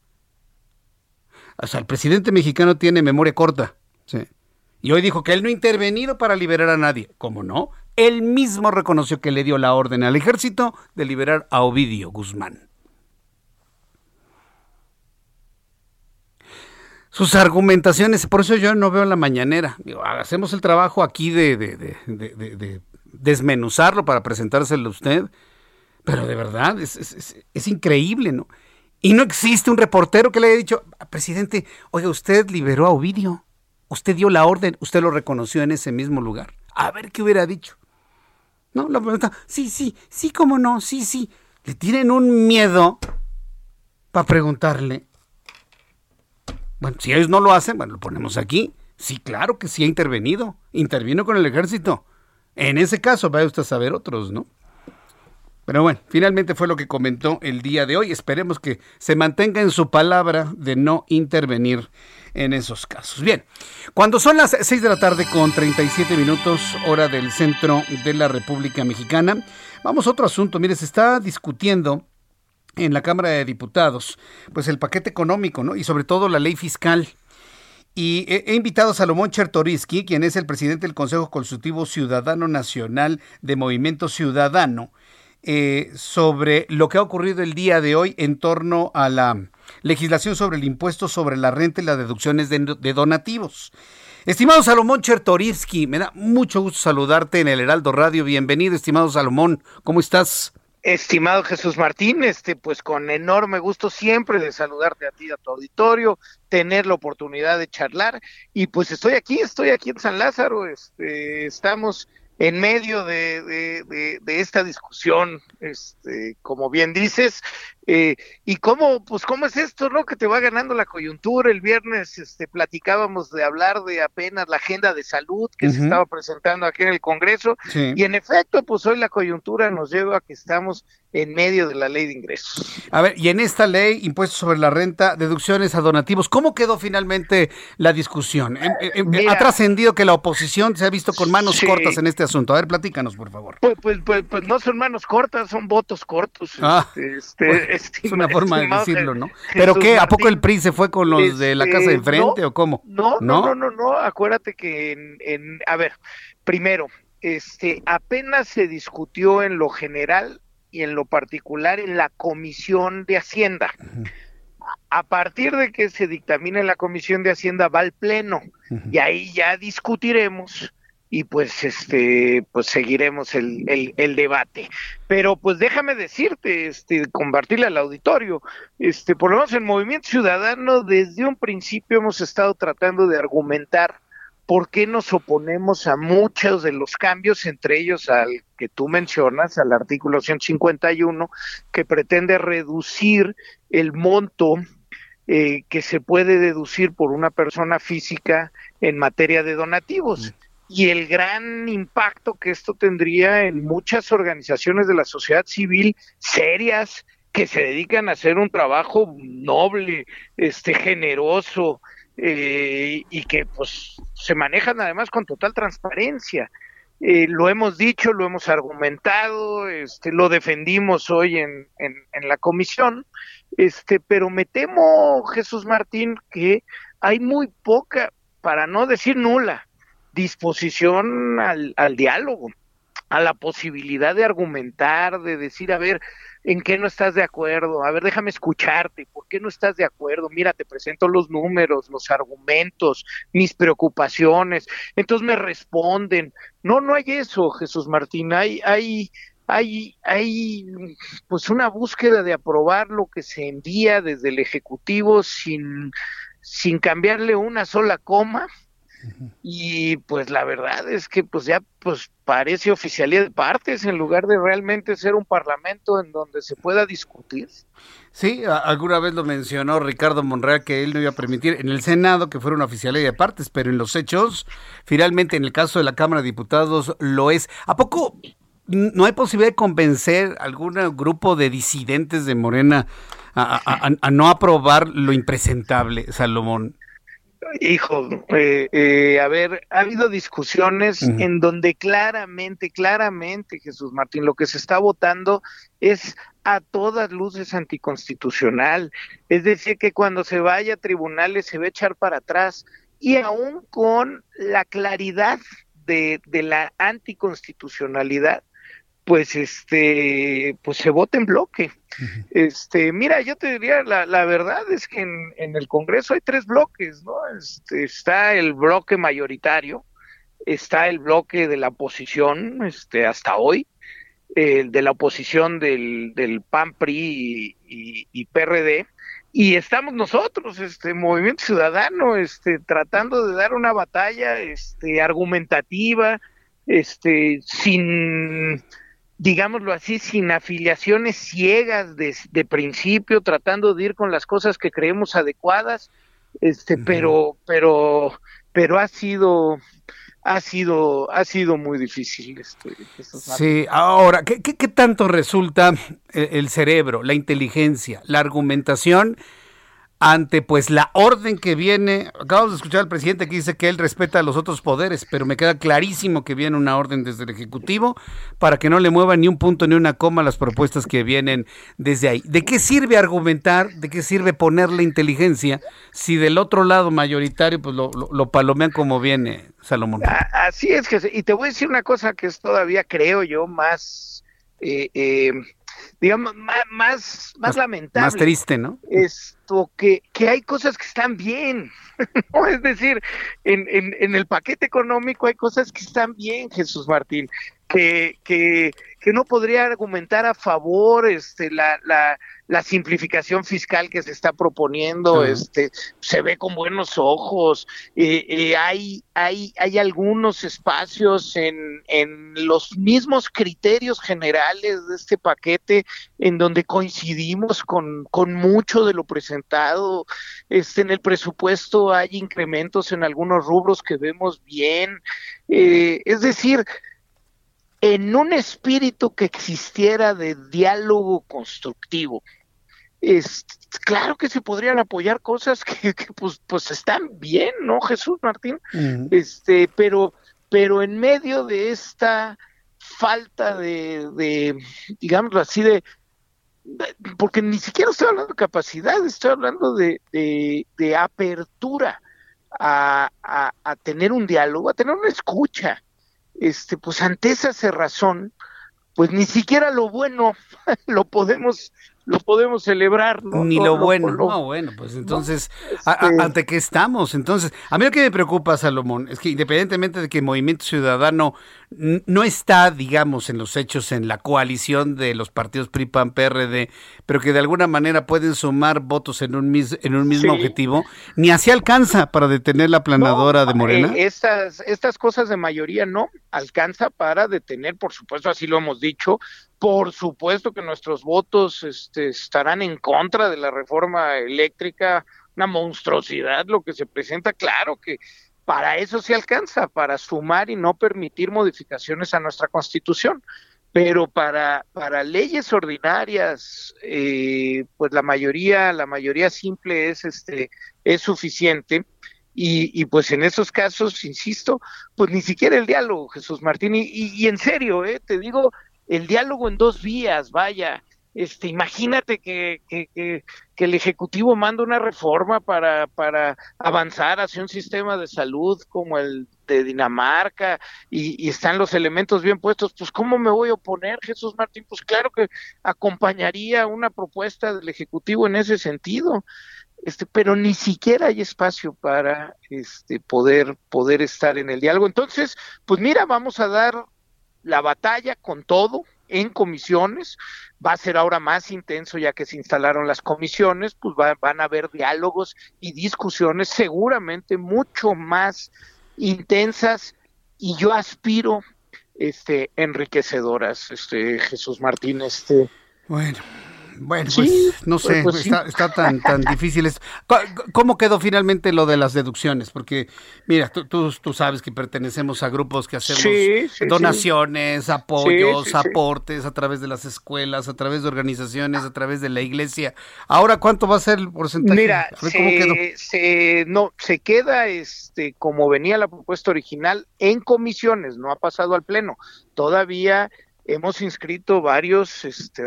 O sea, el presidente mexicano tiene memoria corta. Y hoy dijo que él no ha intervenido para liberar a nadie. ¿Cómo no? Él mismo reconoció que le dio la orden al ejército de liberar a Ovidio Guzmán. sus argumentaciones, por eso yo no veo la mañanera. hacemos el trabajo aquí de, desmenuzarlo para presentárselo a usted, pero de verdad es, increíble, ¿no? Y no existe un reportero que le haya dicho, presidente, oiga, usted liberó a Ovidio, usted dio la orden, usted lo reconoció en ese mismo lugar. A ver qué hubiera dicho. No, la pregunta, sí, sí, sí, cómo no, sí, sí. Le tienen un miedo para preguntarle bueno, si ellos no lo hacen, bueno, lo ponemos aquí. Sí, claro que sí ha intervenido. Intervino con el ejército. En ese caso, vaya usted a saber otros, ¿no? Pero bueno, finalmente fue lo que comentó el día de hoy. Esperemos que se mantenga en su palabra de no intervenir en esos casos. Bien, cuando son las 6 de la tarde con 37 minutos, hora del centro de la República Mexicana, vamos a otro asunto. Mire, se está discutiendo en la Cámara de Diputados, pues el paquete económico, ¿no? Y sobre todo la ley fiscal. Y he, invitado a Salomón Chertoriski, quien es el presidente del Consejo Consultivo Ciudadano Nacional de Movimiento Ciudadano, eh, sobre lo que ha ocurrido el día de hoy en torno a la legislación sobre el impuesto sobre la renta y las deducciones de, donativos. Estimado Salomón Chertoriski, me da mucho gusto saludarte en el Heraldo Radio. Bienvenido, estimado Salomón. ¿Cómo estás? Estimado Jesús Martín, este, pues con enorme gusto siempre de saludarte a ti, a tu auditorio, tener la oportunidad de charlar y pues estoy aquí, estoy aquí en San Lázaro, este, estamos en medio de, de, de, esta discusión, este, como bien dices, eh, y cómo, pues cómo es esto, ¿no? Que te va ganando la coyuntura. El viernes, este, platicábamos de hablar de apenas la agenda de salud que se estaba presentando aquí en el Congreso, y en efecto, pues hoy la coyuntura nos lleva a que estamos en medio de la ley de ingresos. A ver, y en esta ley, impuestos sobre la renta, deducciones a donativos, ¿cómo quedó finalmente la discusión? ha trascendido que la oposición se ha visto con manos cortas en este asunto. A ver, platícanos, por favor. Pues, pues, pues, pues no son manos cortas, son votos cortos. Ah, este, es una forma de decirlo, ¿no? ¿Pero qué? ¿A poco el PRI se fue con los de la casa de este, enfrente o cómo? No, no, no, no, no, acuérdate que en, en, a ver, primero, este, apenas se discutió en lo general y en lo particular en la Comisión de Hacienda. A partir de que se dictamine la Comisión de Hacienda va al Pleno y ahí ya discutiremos y pues este pues seguiremos el, el, debate. Pero pues déjame decirte este compartirle al auditorio este por lo menos en Movimiento Ciudadano desde un principio hemos estado tratando de argumentar por qué nos oponemos a muchos de los cambios entre ellos al que tú mencionas al artículo 151 que pretende reducir el monto eh, que se puede deducir por una persona física en materia de donativos y el gran impacto que esto tendría en muchas organizaciones de la sociedad civil serias que se dedican a hacer un trabajo noble, este generoso eh, y que pues se manejan además con total transparencia. Eh, lo hemos dicho, lo hemos argumentado, este, lo defendimos hoy en, en, en la comisión, este, pero me temo, Jesús Martín, que hay muy poca, para no decir nula, disposición al, diálogo, a la posibilidad de argumentar, de decir, a ver, ¿en qué no estás de acuerdo? A ver, déjame escucharte, ¿por qué no estás de acuerdo? Mira, te presento los números, los argumentos, mis preocupaciones. Entonces me responden. No, no hay eso, Jesús Martín, hay, hay, hay, hay pues una búsqueda de aprobar lo que se envía desde el Ejecutivo sin, sin cambiarle una sola coma y pues la verdad es que pues ya pues parece oficialidad de partes en lugar de realmente ser un parlamento en donde se pueda discutir. Sí, alguna vez lo mencionó Ricardo Monreal que él no iba a permitir en el Senado que fuera una oficialidad de partes, pero en los hechos, finalmente en el caso de la Cámara de Diputados lo es. ¿A poco no hay posibilidad de convencer a algún grupo de disidentes de Morena a, a no aprobar lo impresentable, Salomón? Hijo, eh, eh, a ver, ha habido discusiones en donde claramente, claramente, Jesús Martín, lo que se está votando es a todas luces anticonstitucional. Es decir, que cuando se vaya a tribunales se va a echar para atrás y aún con la claridad de, de la anticonstitucionalidad, pues este pues se vota en bloque. Este, mira, yo te diría la, la verdad es que en, en, el Congreso hay tres bloques, ¿no? Este, está el bloque mayoritario, está el bloque de la oposición, este, hasta hoy, el de la oposición del, del PAN, PRI y, y, PRD, y estamos nosotros, este Movimiento Ciudadano, este, tratando de dar una batalla, este, argumentativa, este, sin digámoslo así, sin afiliaciones ciegas de, de, principio, tratando de ir con las cosas que creemos adecuadas, este, pero, pero, pero ha sido, ha sido, ha sido muy difícil. Este, sí, ahora, ¿qué, qué, qué tanto resulta el, el cerebro, la inteligencia, la argumentación? Ante pues la orden que viene, acabamos de escuchar al presidente que dice que él respeta a los otros poderes, pero me queda clarísimo que viene una orden desde el Ejecutivo para que no le muevan ni un punto ni una coma las propuestas que vienen desde ahí. ¿De qué sirve argumentar, de qué sirve ponerle inteligencia si del otro lado mayoritario pues lo, lo, palomean como viene, Salomón? Así es que, y te voy a decir una cosa que es todavía, creo yo, más... Eh, eh, digamos, más, más, más, lamentable. Más triste, ¿no? Esto, que, que hay cosas que están bien. ¿no? Es decir, en, en, en, el paquete económico hay cosas que están bien, Jesús Martín. que, que, que no podría argumentar a favor este, la, la, la simplificación fiscal que se está proponiendo, este, se ve con buenos ojos, eh, eh, hay, hay, hay algunos espacios en, en los mismos criterios generales de este paquete en donde coincidimos con, con mucho de lo presentado, este, en el presupuesto hay incrementos en algunos rubros que vemos bien, eh, es decir, en un espíritu que existiera de diálogo constructivo. Es, claro que se podrían apoyar cosas que, pues, pues, están bien, ¿no, Jesús Martín? Este, pero, pero en medio de esta falta de, de digámoslo así, de, porque ni siquiera estoy hablando de capacidad, estoy hablando de, de, apertura a, a, tener un diálogo, a tener una escucha este, pues ante esa cerrazón, pues ni siquiera lo bueno lo podemos lo podemos celebrar. ¿no? Ni lo, bueno. No, bueno, pues entonces, este ¿ante qué estamos? Entonces, a mí lo que me preocupa, Salomón, es que independientemente de que el Movimiento Ciudadano no está, digamos, en los hechos en la coalición de los partidos PRI, PAN, PRD, pero que de alguna manera pueden sumar votos en un, en un mismo objetivo, ni así alcanza para detener la planadora de Morena. Eh, estas, estas cosas de mayoría no alcanza para detener, por supuesto, así lo hemos dicho, por supuesto que nuestros votos este, estarán en contra de la reforma eléctrica, una monstruosidad lo que se presenta, claro que para eso se alcanza, para sumar y no permitir modificaciones a nuestra constitución. Pero para, para leyes ordinarias, eh, pues la mayoría, la mayoría simple es este, es suficiente. Y, y, pues en esos casos, insisto, pues ni siquiera el diálogo, Jesús Martín. Y, y en serio, eh, te digo, el diálogo en dos vías, vaya. Este, imagínate que, que, que, el Ejecutivo manda una reforma para, para avanzar hacia un sistema de salud como el de Dinamarca y, y, están los elementos bien puestos, pues ¿cómo me voy a oponer, Jesús Martín? Pues claro que acompañaría una propuesta del Ejecutivo en ese sentido. Este, pero ni siquiera hay espacio para este poder poder estar en el diálogo. Entonces, pues mira, vamos a dar la batalla con todo en comisiones, va a ser ahora más intenso ya que se instalaron las comisiones, pues van a haber diálogos y discusiones seguramente mucho más intensas y yo aspiro este enriquecedoras, este Jesús Martín, este bueno, bueno, pues no sé, pues está, tan, tan difícil. Esto. ¿Cómo quedó finalmente lo de las deducciones? Porque, mira, tú, tú, sabes que pertenecemos a grupos que hacemos donaciones, apoyos, aportes a través de las escuelas, a través de organizaciones, a través de la iglesia. Ahora, ¿cuánto va a ser el porcentaje? Mira, se, no, se queda este como venía la propuesta original en comisiones, no ha pasado al pleno. Todavía hemos inscrito varios este,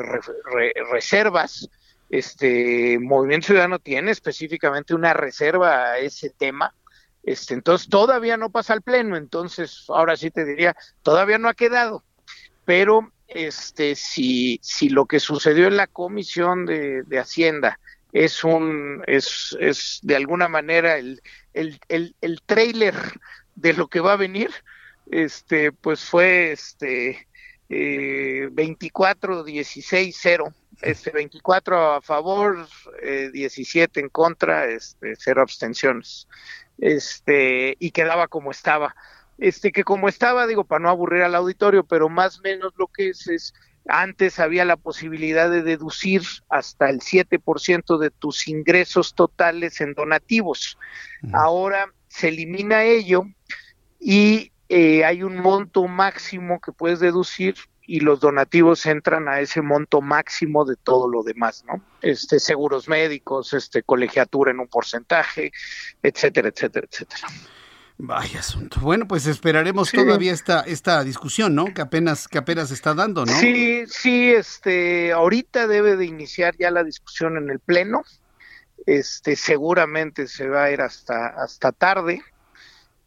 reservas. Este Movimiento Ciudadano tiene específicamente una reserva a ese tema. Este, entonces todavía no pasa al pleno, entonces ahora sí te diría, todavía no ha quedado. Pero este si, lo que sucedió en la comisión de, Hacienda es un es, es de alguna manera el, el, de lo que va a venir, este pues fue este eh, 24 16 0 este 24 a favor eh, 17 en contra este cero abstenciones. Este y quedaba como estaba. Este que como estaba digo para no aburrir al auditorio pero más o menos lo que es es antes había la posibilidad de deducir hasta el 7% de tus ingresos totales en donativos. Ahora se elimina ello y eh, hay un monto máximo que puedes deducir y los donativos entran a ese monto máximo de todo lo demás, ¿no? Este seguros médicos, este colegiatura en un porcentaje, etcétera, etcétera, etcétera. Vaya asunto. Bueno, pues esperaremos todavía esta esta discusión, ¿no? Que apenas que apenas está dando, ¿no? Sí, sí, este ahorita debe de iniciar ya la discusión en el pleno. Este seguramente se va a ir hasta hasta tarde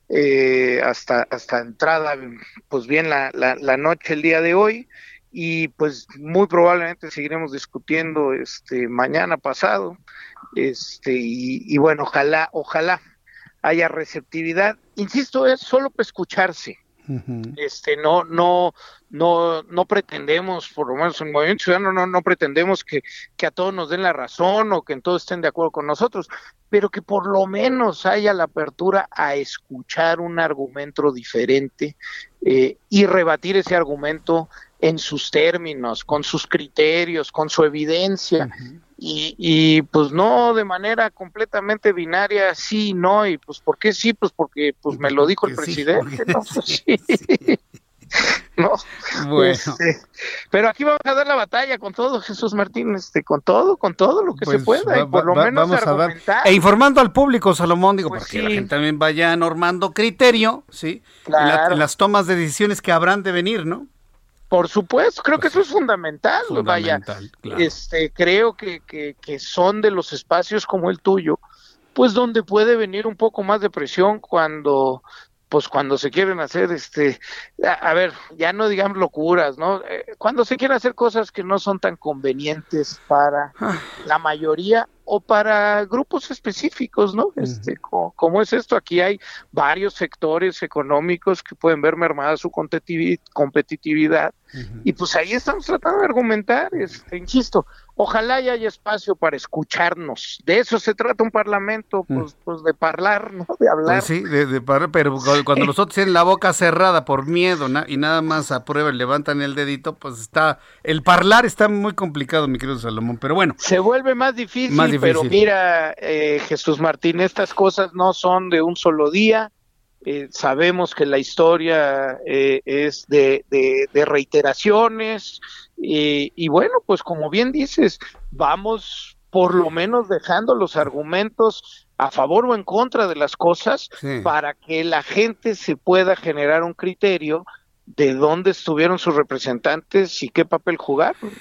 eh, hasta, hasta entrada, pues bien, la, la, noche el día de hoy. Y pues muy probablemente seguiremos discutiendo este mañana pasado este y, bueno ojalá ojalá haya receptividad. Insisto es solo para escucharse Este, no, no, no, no pretendemos, por lo menos en el Movimiento Ciudadano, no, no pretendemos que, que a todos nos den la razón o que en todos estén de acuerdo con nosotros, pero que por lo menos haya la apertura a escuchar un argumento diferente eh, y rebatir ese argumento en sus términos, con sus criterios, con su evidencia. Y, y, pues no de manera completamente binaria, sí, no, y pues ¿por qué sí? Pues porque pues me lo dijo el presidente, ¿no? Pues, sí. no, Bueno. Este, pero aquí vamos a dar la batalla con todo, Jesús Martín, este, con todo, con todo lo que se Pues, pueda, y por lo va- menos vamos a dar e informando al público Salomón digo Pues para que la sí. gente también vaya normando criterio sí en, la- Claro. en las tomas de decisiones que habrán de venir no Por supuesto, creo que eso es fundamental, vaya. Fundamental, claro. Este, creo que, que, que son de los espacios como el tuyo, pues donde puede venir un poco más de presión cuando pues cuando se quieren hacer este a, a ver, ya no digamos locuras, ¿no? Eh, cuando se quieren hacer cosas que no son tan convenientes para la mayoría o para grupos específicos, ¿no? Este, co- como es esto, aquí hay varios sectores económicos que pueden ver mermada su competitivi- competitividad y pues ahí estamos tratando de argumentar, este, insisto, ojalá y haya espacio para escucharnos. De eso se trata un parlamento, pues, pues de hablar, ¿no? De hablar. Pues sí, de, de par- pero cu- cuando los otros tienen la boca cerrada por miedo na- y nada más aprueban, levantan el dedito, pues está, el parlar está muy complicado, mi querido Salomón, pero bueno. Se vuelve más difícil, Más pero difícil. mira, eh, Jesús Martín, estas cosas no son de un solo día. Eh, sabemos que la historia eh, es de, de- de reiteraciones y, y bueno, pues como bien dices, vamos por lo menos dejando los argumentos a favor o en contra de las cosas Sí. para que la gente se pueda generar un criterio de dónde estuvieron sus representantes y qué papel jugaron.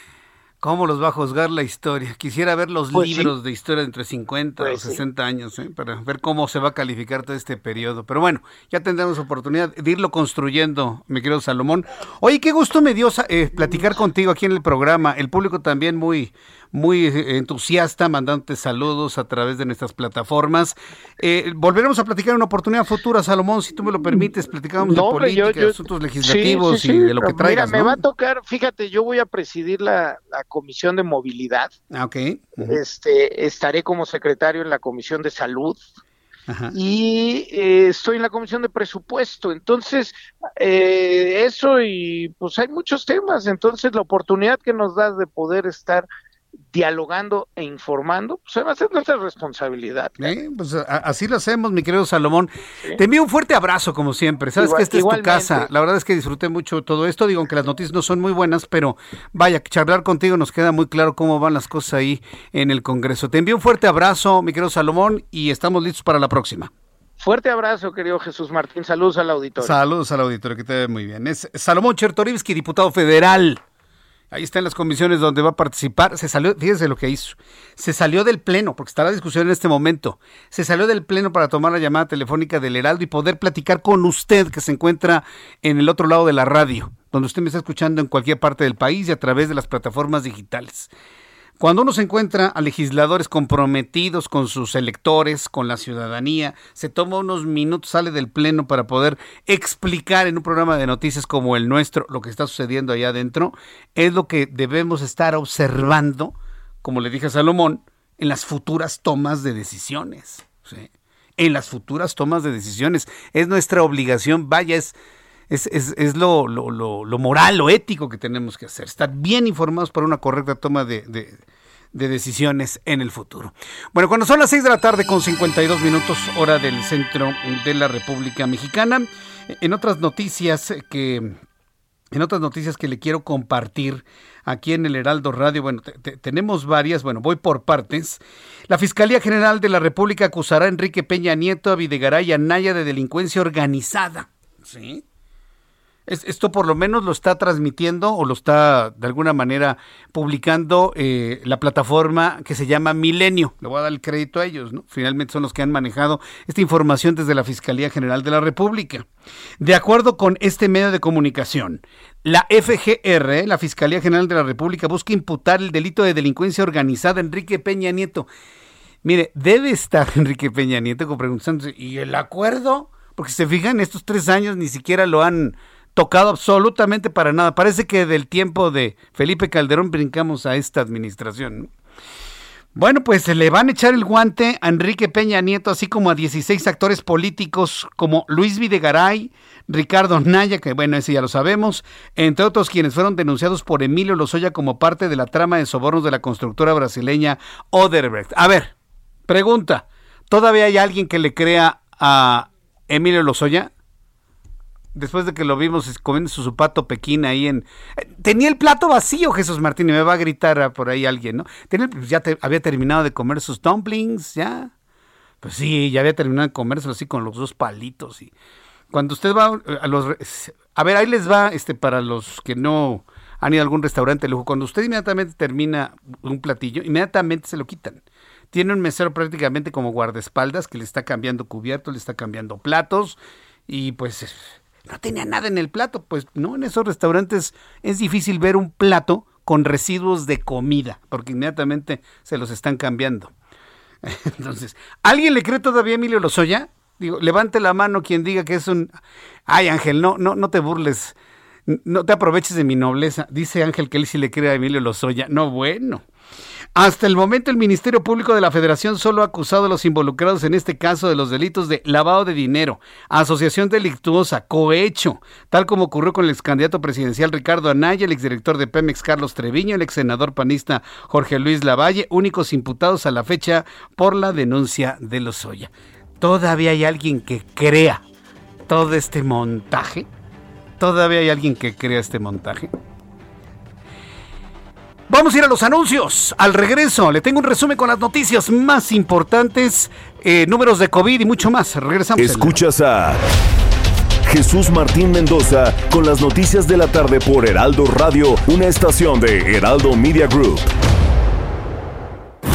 ¿Cómo los va a juzgar la historia? Quisiera ver los Pues sí. libros de historia de entre 50 Pues o sí. 60 años, ¿eh? para ver cómo se va a calificar todo este periodo. Pero bueno, ya tendremos oportunidad de irlo construyendo, mi querido Salomón. Oye, qué gusto me dio eh, platicar contigo aquí en el programa. El público también muy, muy eh, entusiasta, mandándote saludos a través de nuestras plataformas. Eh, volveremos a platicar en una oportunidad futura, Salomón, si tú me lo permites. Platicamos No, de hombre, yo- política, yo- de asuntos legislativos Sí, sí, y de lo que Mira, traigas, me ¿no? va a tocar, fíjate, yo voy a presidir la, la comisión de movilidad. Ah, ok. Este, estaré como secretario en la comisión de salud Ajá. y eh, estoy en la comisión de presupuesto. Entonces, eh, eso y pues hay muchos temas. Entonces, la oportunidad que nos das de poder estar dialogando e informando, pues va a ser nuestra responsabilidad. Eh, pues a- así lo hacemos, mi querido Salomón. Te envío un fuerte abrazo, como siempre. Sabes Igual- que esta es tu casa. La verdad es que disfruté mucho todo esto. Digo, aunque las noticias no son muy buenas, pero vaya, charlar contigo nos queda muy claro cómo van las cosas ahí en el Congreso. Te envío un fuerte abrazo, mi querido Salomón, y estamos listos para la próxima. Fuerte abrazo, querido Jesús Martín. Saludos al auditorio. Saludos al auditorio, que te ve muy bien. Es Salomón Chertorivsky, diputado federal. Ahí está en las comisiones donde va a participar. Se salió, fíjese lo que hizo. Se salió del pleno, porque está la discusión en este momento. Se salió del pleno para tomar la llamada telefónica del Heraldo y poder platicar con usted que se encuentra en el otro lado de la radio, donde usted me está escuchando en cualquier parte del país y a través de las plataformas digitales. Cuando uno se encuentra a legisladores comprometidos con sus electores, con la ciudadanía, se toma unos minutos, sale del pleno para poder explicar en un programa de noticias como el nuestro lo que está sucediendo allá adentro, es lo que debemos estar observando, como le dije a Salomón, en las futuras tomas de decisiones. En las futuras tomas de decisiones. Es nuestra obligación, vaya, es, es, es, es lo, lo, lo, moral, lo ético que tenemos que hacer, estar bien informados para una correcta toma de, de, de decisiones en el futuro. Bueno, cuando son las 6 de la tarde con 52 minutos hora del centro de la República Mexicana, en otras noticias que... En otras noticias que le quiero compartir aquí en el Heraldo Radio, bueno, te- te- tenemos varias, bueno, voy por partes. La Fiscalía General de la República acusará a Enrique Peña Nieto, a Videgaray y a Naya de delincuencia organizada. ¿Sí? Es- esto por lo menos lo está transmitiendo o lo está de alguna manera publicando eh, la plataforma que se llama Milenio. Le voy a dar el crédito a ellos, ¿no? Finalmente son los que han manejado esta información desde la Fiscalía General de la República. De acuerdo con este medio de comunicación, la FGR, la Fiscalía General de la República, busca imputar el delito de delincuencia organizada a Enrique Peña Nieto. Mire, debe estar Enrique Peña Nieto preguntándose, ¿y el acuerdo? Porque se fijan, estos tres años ni siquiera lo han tocado absolutamente para nada. Parece que del tiempo de Felipe Calderón brincamos a esta administración. Bueno, pues le van a echar el guante a Enrique Peña Nieto, así como a 16 actores políticos como Luis Videgaray, Ricardo Naya, que bueno, ese ya lo sabemos, entre otros quienes fueron denunciados por Emilio Lozoya como parte de la trama de sobornos de la constructora brasileña Oderbrecht. A ver, pregunta, ¿todavía hay alguien que le crea a Emilio Lozoya? Después de que lo vimos comiendo su zapato pequín ahí en... Tenía el plato vacío Jesús Martín y me va a gritar por ahí alguien, ¿no? Tenía, ya había terminado de comer sus dumplings, ya. Pues sí, ya había terminado de comérselo así con los dos palitos. Y cuando usted va a los... A ver, ahí les va, este, para los que no han ido a algún restaurante lujo, cuando usted inmediatamente termina un platillo, inmediatamente se lo quitan. Tiene un mesero prácticamente como guardaespaldas que le está cambiando cubiertos, le está cambiando platos y pues no tenía nada en el plato. Pues no, en esos restaurantes es difícil ver un plato con residuos de comida, porque inmediatamente se los están cambiando. Entonces, ¿alguien le cree todavía a Emilio Lozoya? Digo, levante la mano quien diga que es un... Ay, Ángel, no, no, no te burles, no te aproveches de mi nobleza. Dice Ángel que él sí le cree a Emilio Lozoya. No, bueno. Hasta el momento el Ministerio Público de la Federación solo ha acusado a los involucrados en este caso de los delitos de lavado de dinero, asociación delictuosa, cohecho, tal como ocurrió con el ex candidato presidencial Ricardo Anaya, el exdirector de Pemex Carlos Treviño, el ex senador panista Jorge Luis Lavalle, únicos imputados a la fecha por la denuncia de Lozoya. ¿Todavía hay alguien que crea todo este montaje? ¿Todavía hay alguien que crea este montaje? Vamos a ir a los anuncios. Al regreso, le tengo un resumen con las noticias más importantes, eh, números de COVID y mucho más. Regresamos. Escuchas a Jesús Martín Mendoza con las noticias de la tarde por Heraldo Radio, una estación de Heraldo Media Group.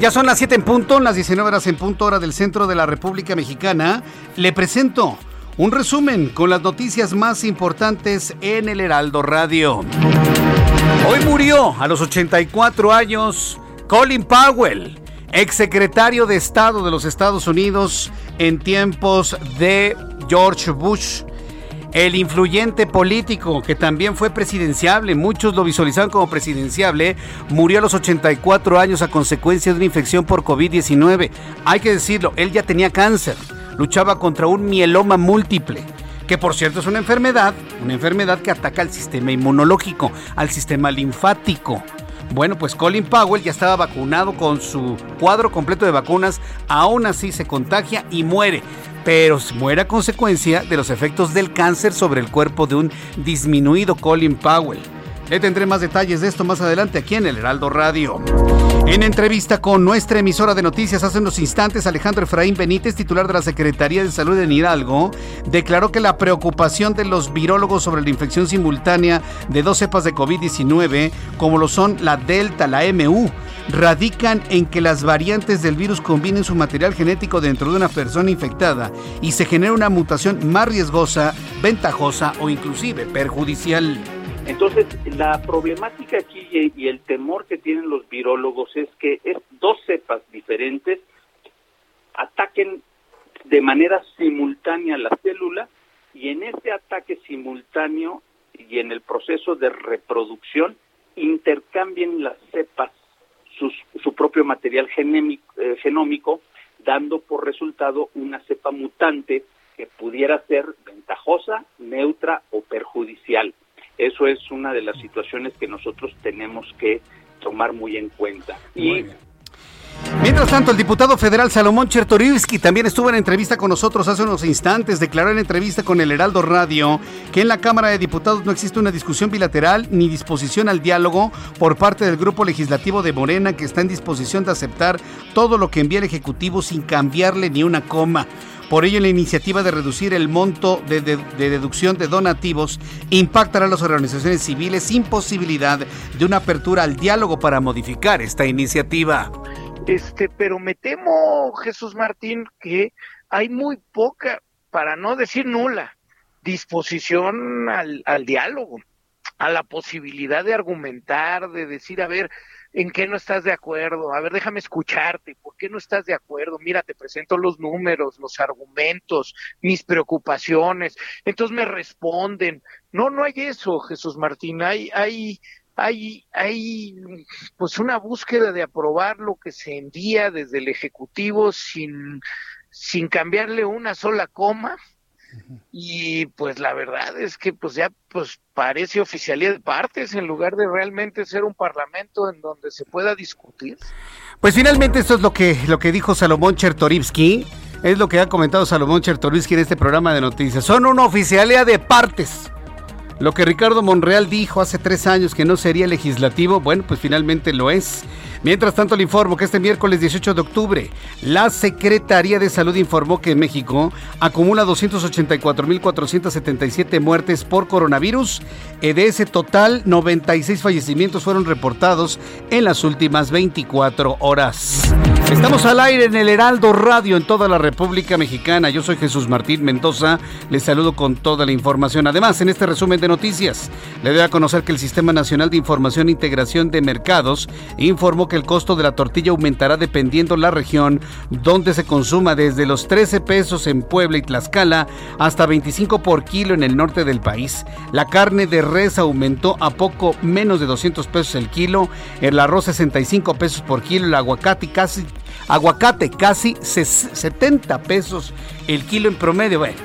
Ya son las 7 en punto, las 19 horas en punto hora del centro de la República Mexicana. Le presento un resumen con las noticias más importantes en el Heraldo Radio. Hoy murió a los 84 años Colin Powell, exsecretario de Estado de los Estados Unidos en tiempos de George Bush el influyente político que también fue presidenciable, muchos lo visualizaban como presidenciable, murió a los 84 años a consecuencia de una infección por COVID-19. Hay que decirlo, él ya tenía cáncer, luchaba contra un mieloma múltiple que por cierto es una enfermedad, una enfermedad que ataca al sistema inmunológico, al sistema linfático. Bueno, pues Colin Powell ya estaba vacunado con su cuadro completo de vacunas, aún así se contagia y muere pero muere a consecuencia de los efectos del cáncer sobre el cuerpo de un disminuido Colin Powell. Le tendré más detalles de esto más adelante aquí en el Heraldo Radio. En entrevista con nuestra emisora de noticias hace unos instantes, Alejandro Efraín Benítez, titular de la Secretaría de Salud en Hidalgo, declaró que la preocupación de los virólogos sobre la infección simultánea de dos cepas de COVID-19, como lo son la Delta, la MU, radican en que las variantes del virus combinen su material genético dentro de una persona infectada y se genera una mutación más riesgosa, ventajosa o inclusive perjudicial. Entonces, la problemática aquí y el temor que tienen los virólogos es que es dos cepas diferentes ataquen de manera simultánea la célula y en ese ataque simultáneo y en el proceso de reproducción intercambien las cepas su propio material eh, genómico, dando por resultado una cepa mutante que pudiera ser ventajosa, neutra o perjudicial. Eso es una de las situaciones que nosotros tenemos que tomar muy en cuenta. Mientras tanto, el diputado federal Salomón Chertorivsky también estuvo en entrevista con nosotros hace unos instantes. Declaró en entrevista con el Heraldo Radio que en la Cámara de Diputados no existe una discusión bilateral ni disposición al diálogo por parte del grupo legislativo de Morena que está en disposición de aceptar todo lo que envía el Ejecutivo sin cambiarle ni una coma. Por ello, la iniciativa de reducir el monto de, de, deducción de donativos impactará a las organizaciones civiles sin posibilidad de una apertura al diálogo para modificar esta iniciativa. Este, pero me temo, Jesús Martín, que hay muy poca, para no decir nula, disposición al, al diálogo, a la posibilidad de argumentar, de decir, a ver, ¿En qué no estás de acuerdo? A ver, déjame escucharte. ¿Por qué no estás de acuerdo? Mira, te presento los números, los argumentos, mis preocupaciones. Entonces me responden. No, no hay eso, Jesús Martín. Hay, hay, hay, hay, pues una búsqueda de aprobar lo que se envía desde el Ejecutivo sin, sin cambiarle una sola coma y pues la verdad es que pues ya pues parece oficialidad de partes en lugar de realmente ser un parlamento en donde se pueda discutir. Pues finalmente esto es lo que lo que dijo Salomón Chertorivsky, es lo que ha comentado Salomón Chertorivsky en este programa de noticias. Son una oficialidad de partes. Lo que Ricardo Monreal dijo hace tres años que no sería legislativo, bueno, pues finalmente lo es. Mientras tanto, le informo que este miércoles 18 de octubre, la Secretaría de Salud informó que en México acumula 284.477 muertes por coronavirus. De ese total, 96 fallecimientos fueron reportados en las últimas 24 horas. Estamos al aire en el Heraldo Radio en toda la República Mexicana. Yo soy Jesús Martín Mendoza. Les saludo con toda la información. Además, en este resumen de noticias, le doy a conocer que el Sistema Nacional de Información e Integración de Mercados informó que el costo de la tortilla aumentará dependiendo la región donde se consuma, desde los 13 pesos en Puebla y Tlaxcala hasta 25 por kilo en el norte del país. La carne de res aumentó a poco menos de 200 pesos el kilo, el arroz 65 pesos por kilo, el aguacate casi Aguacate, casi 70 pesos el kilo en promedio. Bueno,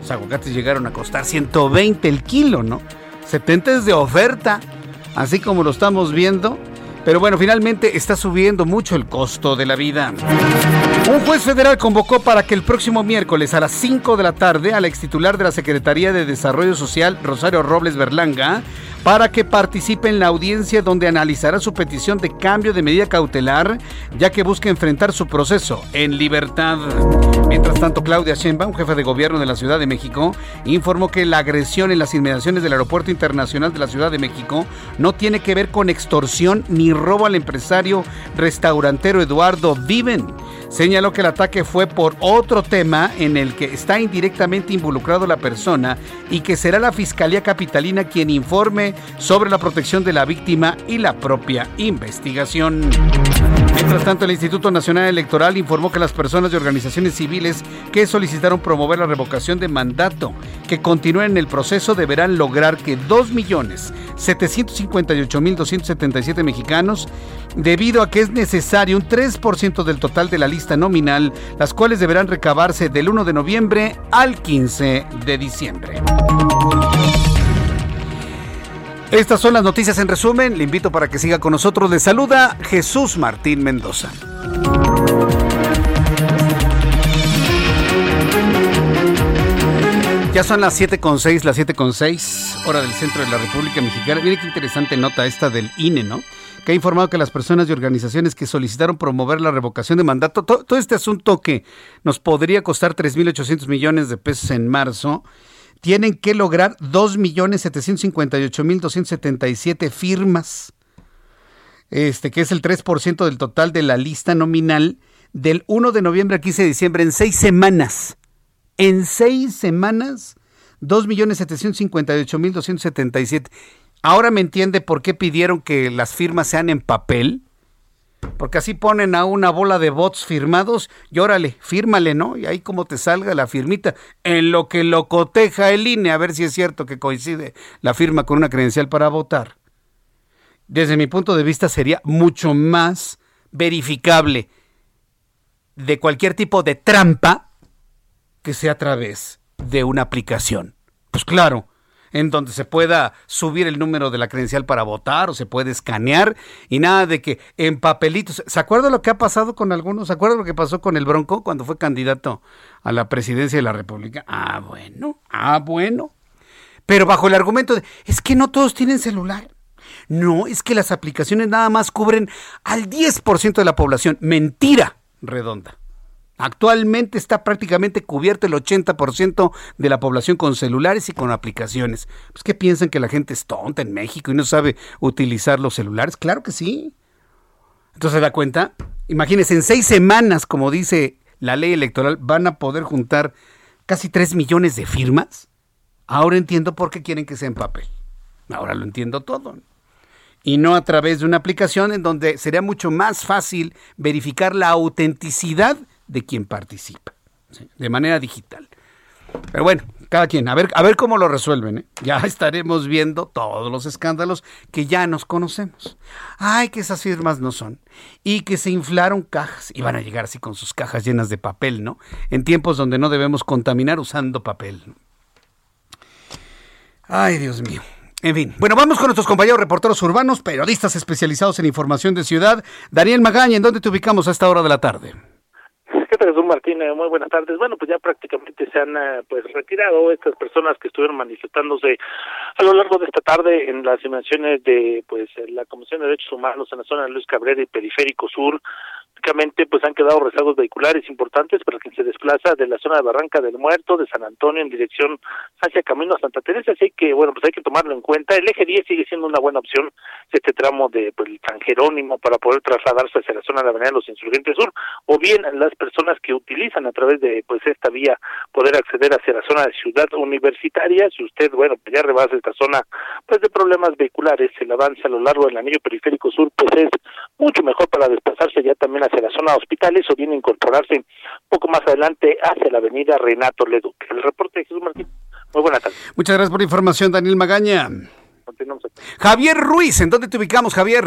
los aguacates llegaron a costar 120 el kilo, ¿no? 70 es de oferta, así como lo estamos viendo. Pero bueno, finalmente está subiendo mucho el costo de la vida. Un juez federal convocó para que el próximo miércoles a las 5 de la tarde a la ex titular de la Secretaría de Desarrollo Social, Rosario Robles Berlanga, para que participe en la audiencia donde analizará su petición de cambio de medida cautelar, ya que busca enfrentar su proceso en libertad. Mientras tanto, Claudia Sheinbaum, jefe de gobierno de la Ciudad de México, informó que la agresión en las inmediaciones del Aeropuerto Internacional de la Ciudad de México no tiene que ver con extorsión ni robo al empresario restaurantero Eduardo Viven. Señaló que el ataque fue por otro tema en el que está indirectamente involucrado la persona y que será la Fiscalía Capitalina quien informe sobre la protección de la víctima y la propia investigación. Mientras tanto, el Instituto Nacional Electoral informó que las personas de organizaciones civiles que solicitaron promover la revocación de mandato que continúen en el proceso deberán lograr que 2.758.277 mexicanos, debido a que es necesario un 3% del total de la lista nominal, las cuales deberán recabarse del 1 de noviembre al 15 de diciembre. Estas son las noticias en resumen. Le invito para que siga con nosotros. Le saluda Jesús Martín Mendoza. Ya son las 7.6, las 7.6, hora del centro de la República Mexicana. Mire qué interesante nota esta del INE, ¿no? Que ha informado que las personas y organizaciones que solicitaron promover la revocación de mandato, todo este asunto que nos podría costar 3.800 millones de pesos en marzo, tienen que lograr 2.758.277 firmas, este, que es el 3% del total de la lista nominal del 1 de noviembre al 15 de diciembre, en seis semanas. En seis semanas, 2.758.277. Ahora me entiende por qué pidieron que las firmas sean en papel porque así ponen a una bola de bots firmados y órale, fírmale, ¿no? Y ahí como te salga la firmita, en lo que lo coteja el INE, a ver si es cierto que coincide la firma con una credencial para votar. Desde mi punto de vista sería mucho más verificable de cualquier tipo de trampa que sea a través de una aplicación. Pues claro, en donde se pueda subir el número de la credencial para votar o se puede escanear y nada de que en papelitos. ¿Se acuerda lo que ha pasado con algunos? ¿Se acuerda lo que pasó con el Bronco cuando fue candidato a la presidencia de la República? Ah, bueno, ah, bueno. Pero bajo el argumento de, es que no todos tienen celular. No, es que las aplicaciones nada más cubren al 10% de la población. Mentira redonda. Actualmente está prácticamente cubierto el 80% de la población con celulares y con aplicaciones. Pues piensan que la gente es tonta en México y no sabe utilizar los celulares. Claro que sí. Entonces, ¿se da cuenta? Imagínense, en seis semanas, como dice la ley electoral, van a poder juntar casi 3 millones de firmas. Ahora entiendo por qué quieren que sea en papel. Ahora lo entiendo todo. Y no a través de una aplicación en donde sería mucho más fácil verificar la autenticidad de quien participa, de manera digital. Pero bueno, cada quien, a ver, a ver cómo lo resuelven. ¿eh? Ya estaremos viendo todos los escándalos que ya nos conocemos. Ay, que esas firmas no son. Y que se inflaron cajas. Y van a llegar así con sus cajas llenas de papel, ¿no? En tiempos donde no debemos contaminar usando papel. Ay, Dios mío. En fin, bueno, vamos con nuestros compañeros reporteros urbanos, periodistas especializados en información de ciudad. Daniel Magaña, ¿en dónde te ubicamos a esta hora de la tarde? ¿Qué tal, Jesús Martínez? Muy buenas tardes. Bueno, pues ya prácticamente se han eh, pues retirado estas personas que estuvieron manifestándose a lo largo de esta tarde en las dimensiones de pues la Comisión de Derechos Humanos en la zona de Luis Cabrera y Periférico Sur prácticamente pues han quedado rezagos vehiculares importantes para quien se desplaza de la zona de Barranca del Muerto, de San Antonio en dirección hacia Camino a Santa Teresa, así que bueno, pues hay que tomarlo en cuenta. El eje 10 sigue siendo una buena opción, este tramo de pues, San Jerónimo para poder trasladarse hacia la zona de la Avenida de los Insurgentes Sur, o bien las personas que utilizan a través de pues esta vía poder acceder hacia la zona de Ciudad Universitaria, si usted, bueno, pues ya rebasa esta zona pues de problemas vehiculares, el avance a lo largo del anillo periférico sur pues es mucho mejor para desplazarse ya también hacia la zona de hospitales o bien incorporarse un poco más adelante hacia la avenida Renato Leduc. El reporte de Jesús Martín. Muy buena tarde. Muchas gracias por la información, Daniel Magaña. Continuamos. Javier Ruiz, ¿en dónde te ubicamos, Javier?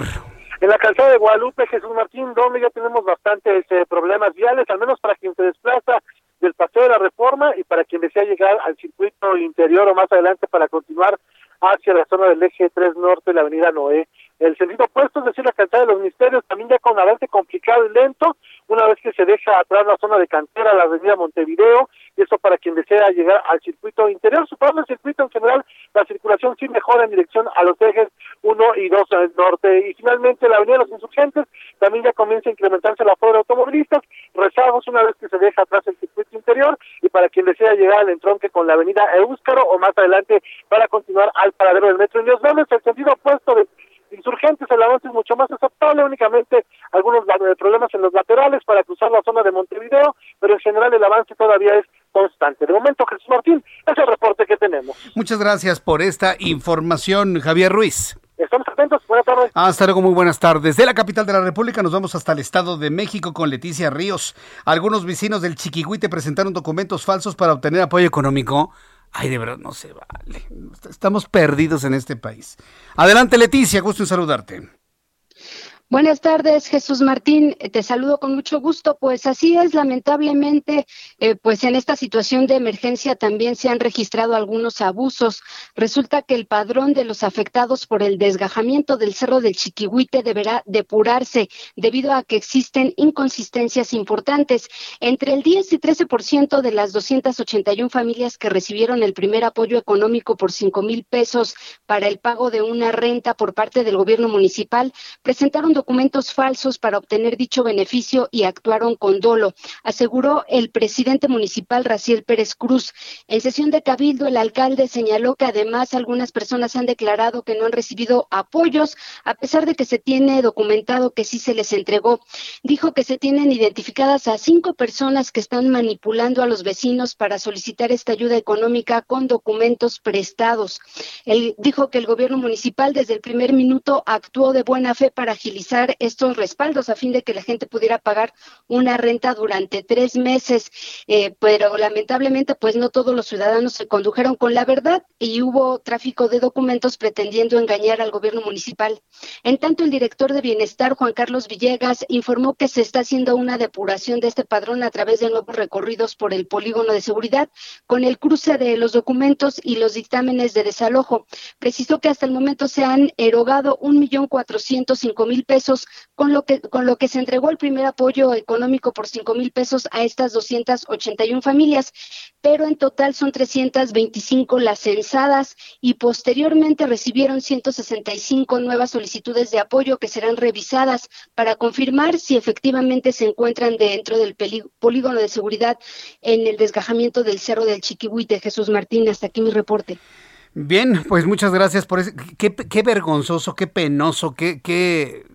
En la calzada de Guadalupe, Jesús Martín, donde ya tenemos bastantes eh, problemas viales, al menos para quien se desplaza del Paseo de la Reforma y para quien desea llegar al circuito interior o más adelante para continuar hacia la zona del eje 3 norte, la avenida Noé el sentido opuesto, es decir, la cantera de los misterios, también ya con avance complicado y lento, una vez que se deja atrás la zona de cantera, la avenida Montevideo, y eso para quien desea llegar al circuito interior, superando el circuito en general, la circulación sí mejora en dirección a los ejes 1 y 2 al norte, y finalmente la avenida de los insurgentes, también ya comienza a incrementarse la aforo de automovilistas, rezagos una vez que se deja atrás el circuito interior, y para quien desea llegar al entronque con la avenida Eúscaro, o más adelante para continuar al paradero del metro. Indios Verdes, el sentido opuesto de insurgentes, el avance es mucho más aceptable, únicamente algunos problemas en los laterales para cruzar la zona de Montevideo, pero en general el avance todavía es constante. De momento, Jesús Martín, es el reporte que tenemos. Muchas gracias por esta información, Javier Ruiz. Estamos atentos. Buenas tardes. Hasta luego, muy buenas tardes. De la capital de la República nos vamos hasta el Estado de México con Leticia Ríos. Algunos vecinos del Chiquihuite presentaron documentos falsos para obtener apoyo económico. Ay, de verdad, no se vale. Estamos perdidos en este país. Adelante, Leticia, gusto en saludarte. Buenas tardes, Jesús Martín. Te saludo con mucho gusto. Pues así es, lamentablemente, eh, pues en esta situación de emergencia también se han registrado algunos abusos. Resulta que el padrón de los afectados por el desgajamiento del Cerro del Chiquihuite deberá depurarse debido a que existen inconsistencias importantes. Entre el 10 y 13% de las 281 familias que recibieron el primer apoyo económico por 5 mil pesos para el pago de una renta por parte del gobierno municipal presentaron documentos falsos para obtener dicho beneficio y actuaron con dolo, aseguró el presidente municipal Raciel Pérez Cruz. En sesión de cabildo, el alcalde señaló que además algunas personas han declarado que no han recibido apoyos, a pesar de que se tiene documentado que sí se les entregó. Dijo que se tienen identificadas a cinco personas que están manipulando a los vecinos para solicitar esta ayuda económica con documentos prestados. Él dijo que el gobierno municipal desde el primer minuto actuó de buena fe para agilizar estos respaldos a fin de que la gente pudiera pagar una renta durante tres meses, eh, pero lamentablemente pues no todos los ciudadanos se condujeron con la verdad y hubo tráfico de documentos pretendiendo engañar al gobierno municipal. En tanto, el director de Bienestar, Juan Carlos Villegas, informó que se está haciendo una depuración de este padrón a través de nuevos recorridos por el polígono de seguridad con el cruce de los documentos y los dictámenes de desalojo. Precisó que hasta el momento se han erogado un millón cuatrocientos cinco mil pesos, con lo que con lo que se entregó el primer apoyo económico por cinco mil pesos a estas 281 familias, pero en total son 325 las censadas y posteriormente recibieron 165 nuevas solicitudes de apoyo que serán revisadas para confirmar si efectivamente se encuentran dentro del polígono de seguridad en el desgajamiento del Cerro del Chiquibuite. Jesús Martín, hasta aquí mi reporte. Bien, pues muchas gracias por eso. Qué, qué vergonzoso, qué penoso, qué, qué,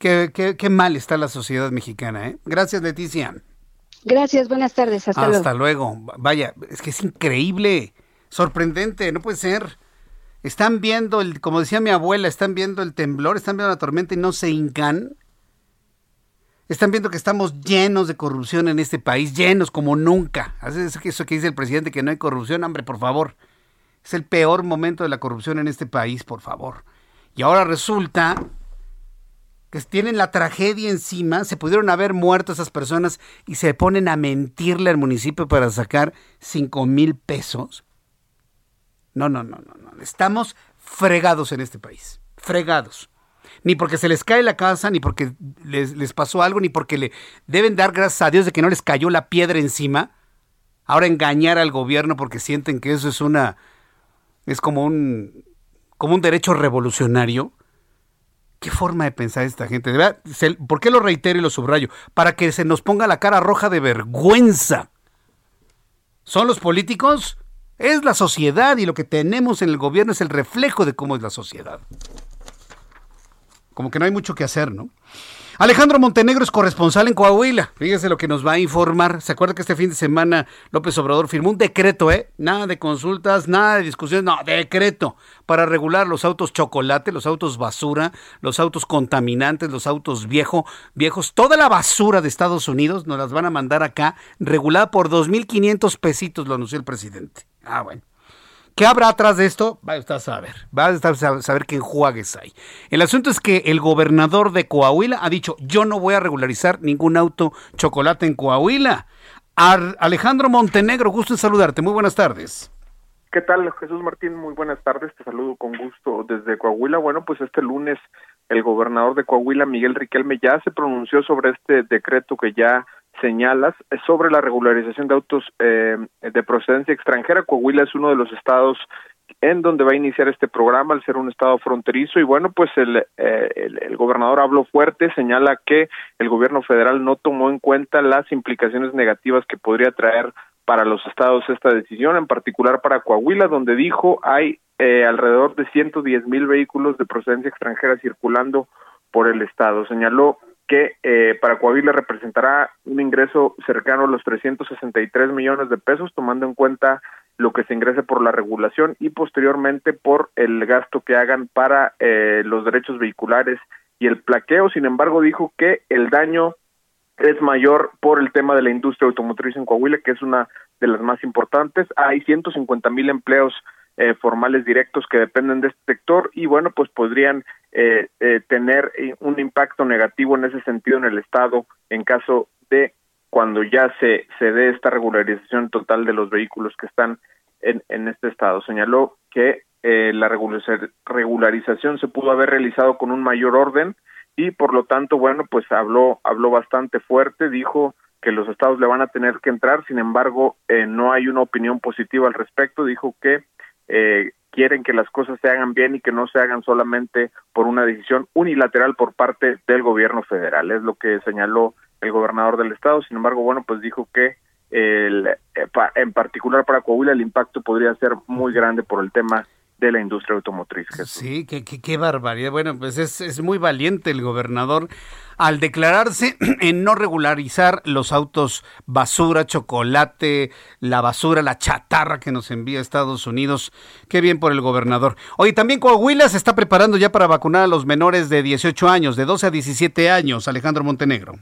qué, qué, mal está la sociedad mexicana. ¿eh? Gracias, Leticia. Gracias, buenas tardes. Hasta, luego. Hasta luego. Vaya, es que es increíble, sorprendente, no puede ser. Están viendo, el, como decía mi abuela, están viendo el temblor, están viendo la tormenta y no se hincan. Están viendo que estamos llenos de corrupción en este país, llenos como nunca. Eso que dice el presidente que no hay corrupción, hombre, por favor. Es el peor momento de la corrupción en este país, por favor. Y ahora resulta que tienen la tragedia encima, se pudieron haber muerto esas personas y se ponen a mentirle al municipio para sacar cinco mil pesos. No, no, no, no, no. Estamos fregados en este país. Fregados ni porque se les cae la casa, ni porque les, les, pasó algo, ni porque le deben dar gracias a Dios de que no les cayó la piedra encima. Ahora engañar al gobierno porque sienten que eso es una es como un como un derecho revolucionario. ¿Qué forma de pensar esta gente? ¿Por qué lo reitero y lo subrayo? Para que se nos ponga la cara roja de vergüenza. ¿Son los políticos? Es la sociedad y lo que tenemos en el gobierno es el reflejo de cómo es la sociedad como que no hay mucho que hacer, ¿no? Alejandro Montenegro es corresponsal en Coahuila. Fíjese lo que nos va a informar. ¿Se acuerda que este fin de semana López Obrador firmó un decreto, eh? Nada de consultas, nada de discusiones, no, decreto para regular los autos chocolate, los autos basura, los autos contaminantes, los autos viejo, viejos, toda la basura de Estados Unidos nos las van a mandar acá, regulada por 2.500 pesitos, lo anunció el presidente. Ah, bueno. ¿Qué habrá atrás de esto? Va a estar a saber. Va a estar a saber qué enjuagues hay. El asunto es que el gobernador de Coahuila ha dicho, yo no voy a regularizar ningún auto chocolate en Coahuila. Alejandro Montenegro, gusto en saludarte. Muy buenas tardes. ¿Qué tal, Jesús Martín? Muy buenas tardes. Te saludo con gusto desde Coahuila. Bueno, pues este lunes el gobernador de Coahuila, Miguel Riquelme, ya se pronunció sobre este decreto que ya señalas sobre la regularización de autos eh, de procedencia extranjera. Coahuila es uno de los estados en donde va a iniciar este programa al ser un estado fronterizo y bueno pues el, eh, el, gobernador habló fuerte señala que el gobierno federal no tomó en cuenta las implicaciones negativas que podría traer para los estados esta decisión en particular para Coahuila donde dijo hay eh, alrededor de 110 mil vehículos de procedencia extranjera circulando por el estado señaló que eh, para Coahuila representará un ingreso cercano a los 363 millones de pesos, tomando en cuenta lo que se ingrese por la regulación y posteriormente por el gasto que hagan para eh, los derechos vehiculares y el plaqueo. Sin embargo, dijo que el daño es mayor por el tema de la industria automotriz en Coahuila, que es una de las más importantes. Hay 150 mil empleos eh, formales directos que dependen de este sector y bueno, pues podrían eh, eh, tener un impacto negativo en ese sentido en el Estado en caso de cuando ya se, se dé esta regularización total de los vehículos que están en, en este Estado. Señaló que la regularización se pudo haber realizado con un mayor orden y por lo tanto, bueno, pues habló, habló bastante fuerte, dijo que los estados le van a tener que entrar, sin embargo, no hay una opinión positiva al respecto, dijo que eh, quieren que las cosas se hagan bien y que no se hagan solamente por una decisión unilateral por parte del gobierno federal. Es lo que señaló el gobernador del estado. Sin embargo, bueno, pues dijo que el, eh, en particular para Coahuila el impacto podría ser muy grande por el tema de la industria automotriz. Sí, qué, qué, qué, barbaridad. Bueno, pues es, es muy valiente el gobernador al declararse en no regularizar los autos basura, chocolate, la basura, la chatarra que nos envía Estados Unidos. Qué bien por el gobernador. Oye, también Coahuila se está preparando ya para vacunar a los menores de 18 años, de 12 a 17 años, Alejandro Montenegro.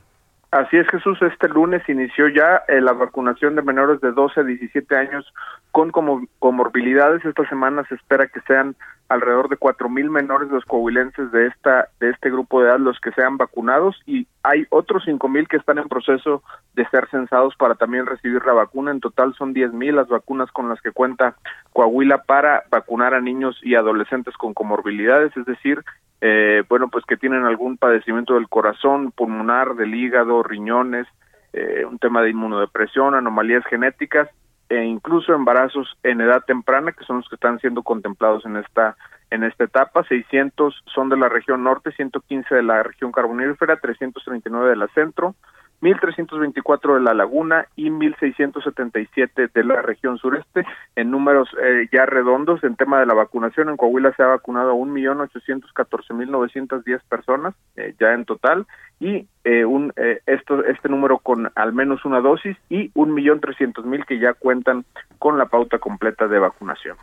Así es, Jesús. Este lunes inició ya eh, la vacunación de menores de 12 a 17 años con comorbilidades. Esta semana se espera que sean alrededor de cuatro mil menores los coahuilenses de esta de este grupo de edad los que sean vacunados y hay otros cinco mil que están en proceso de ser censados para también recibir la vacuna. En total son diez mil las vacunas con las que cuenta Coahuila para vacunar a niños y adolescentes con comorbilidades, es decir, eh, bueno, pues que tienen algún padecimiento del corazón, pulmonar, del hígado, riñones, eh, un tema de inmunodepresión, anomalías genéticas e incluso embarazos en edad temprana, que son los que están siendo contemplados en esta en esta etapa. 600 son de la región norte, 115 de la región carbonífera, 339 de la centro, 1.324 de la laguna y 1.677 de la región sureste. En números eh, ya redondos, en tema de la vacunación, en Coahuila se ha vacunado a 1.814.910 personas eh, ya en total y eh, un, esto, este número con al menos una dosis y 1.300.000 que ya cuentan con la pauta completa de vacunación.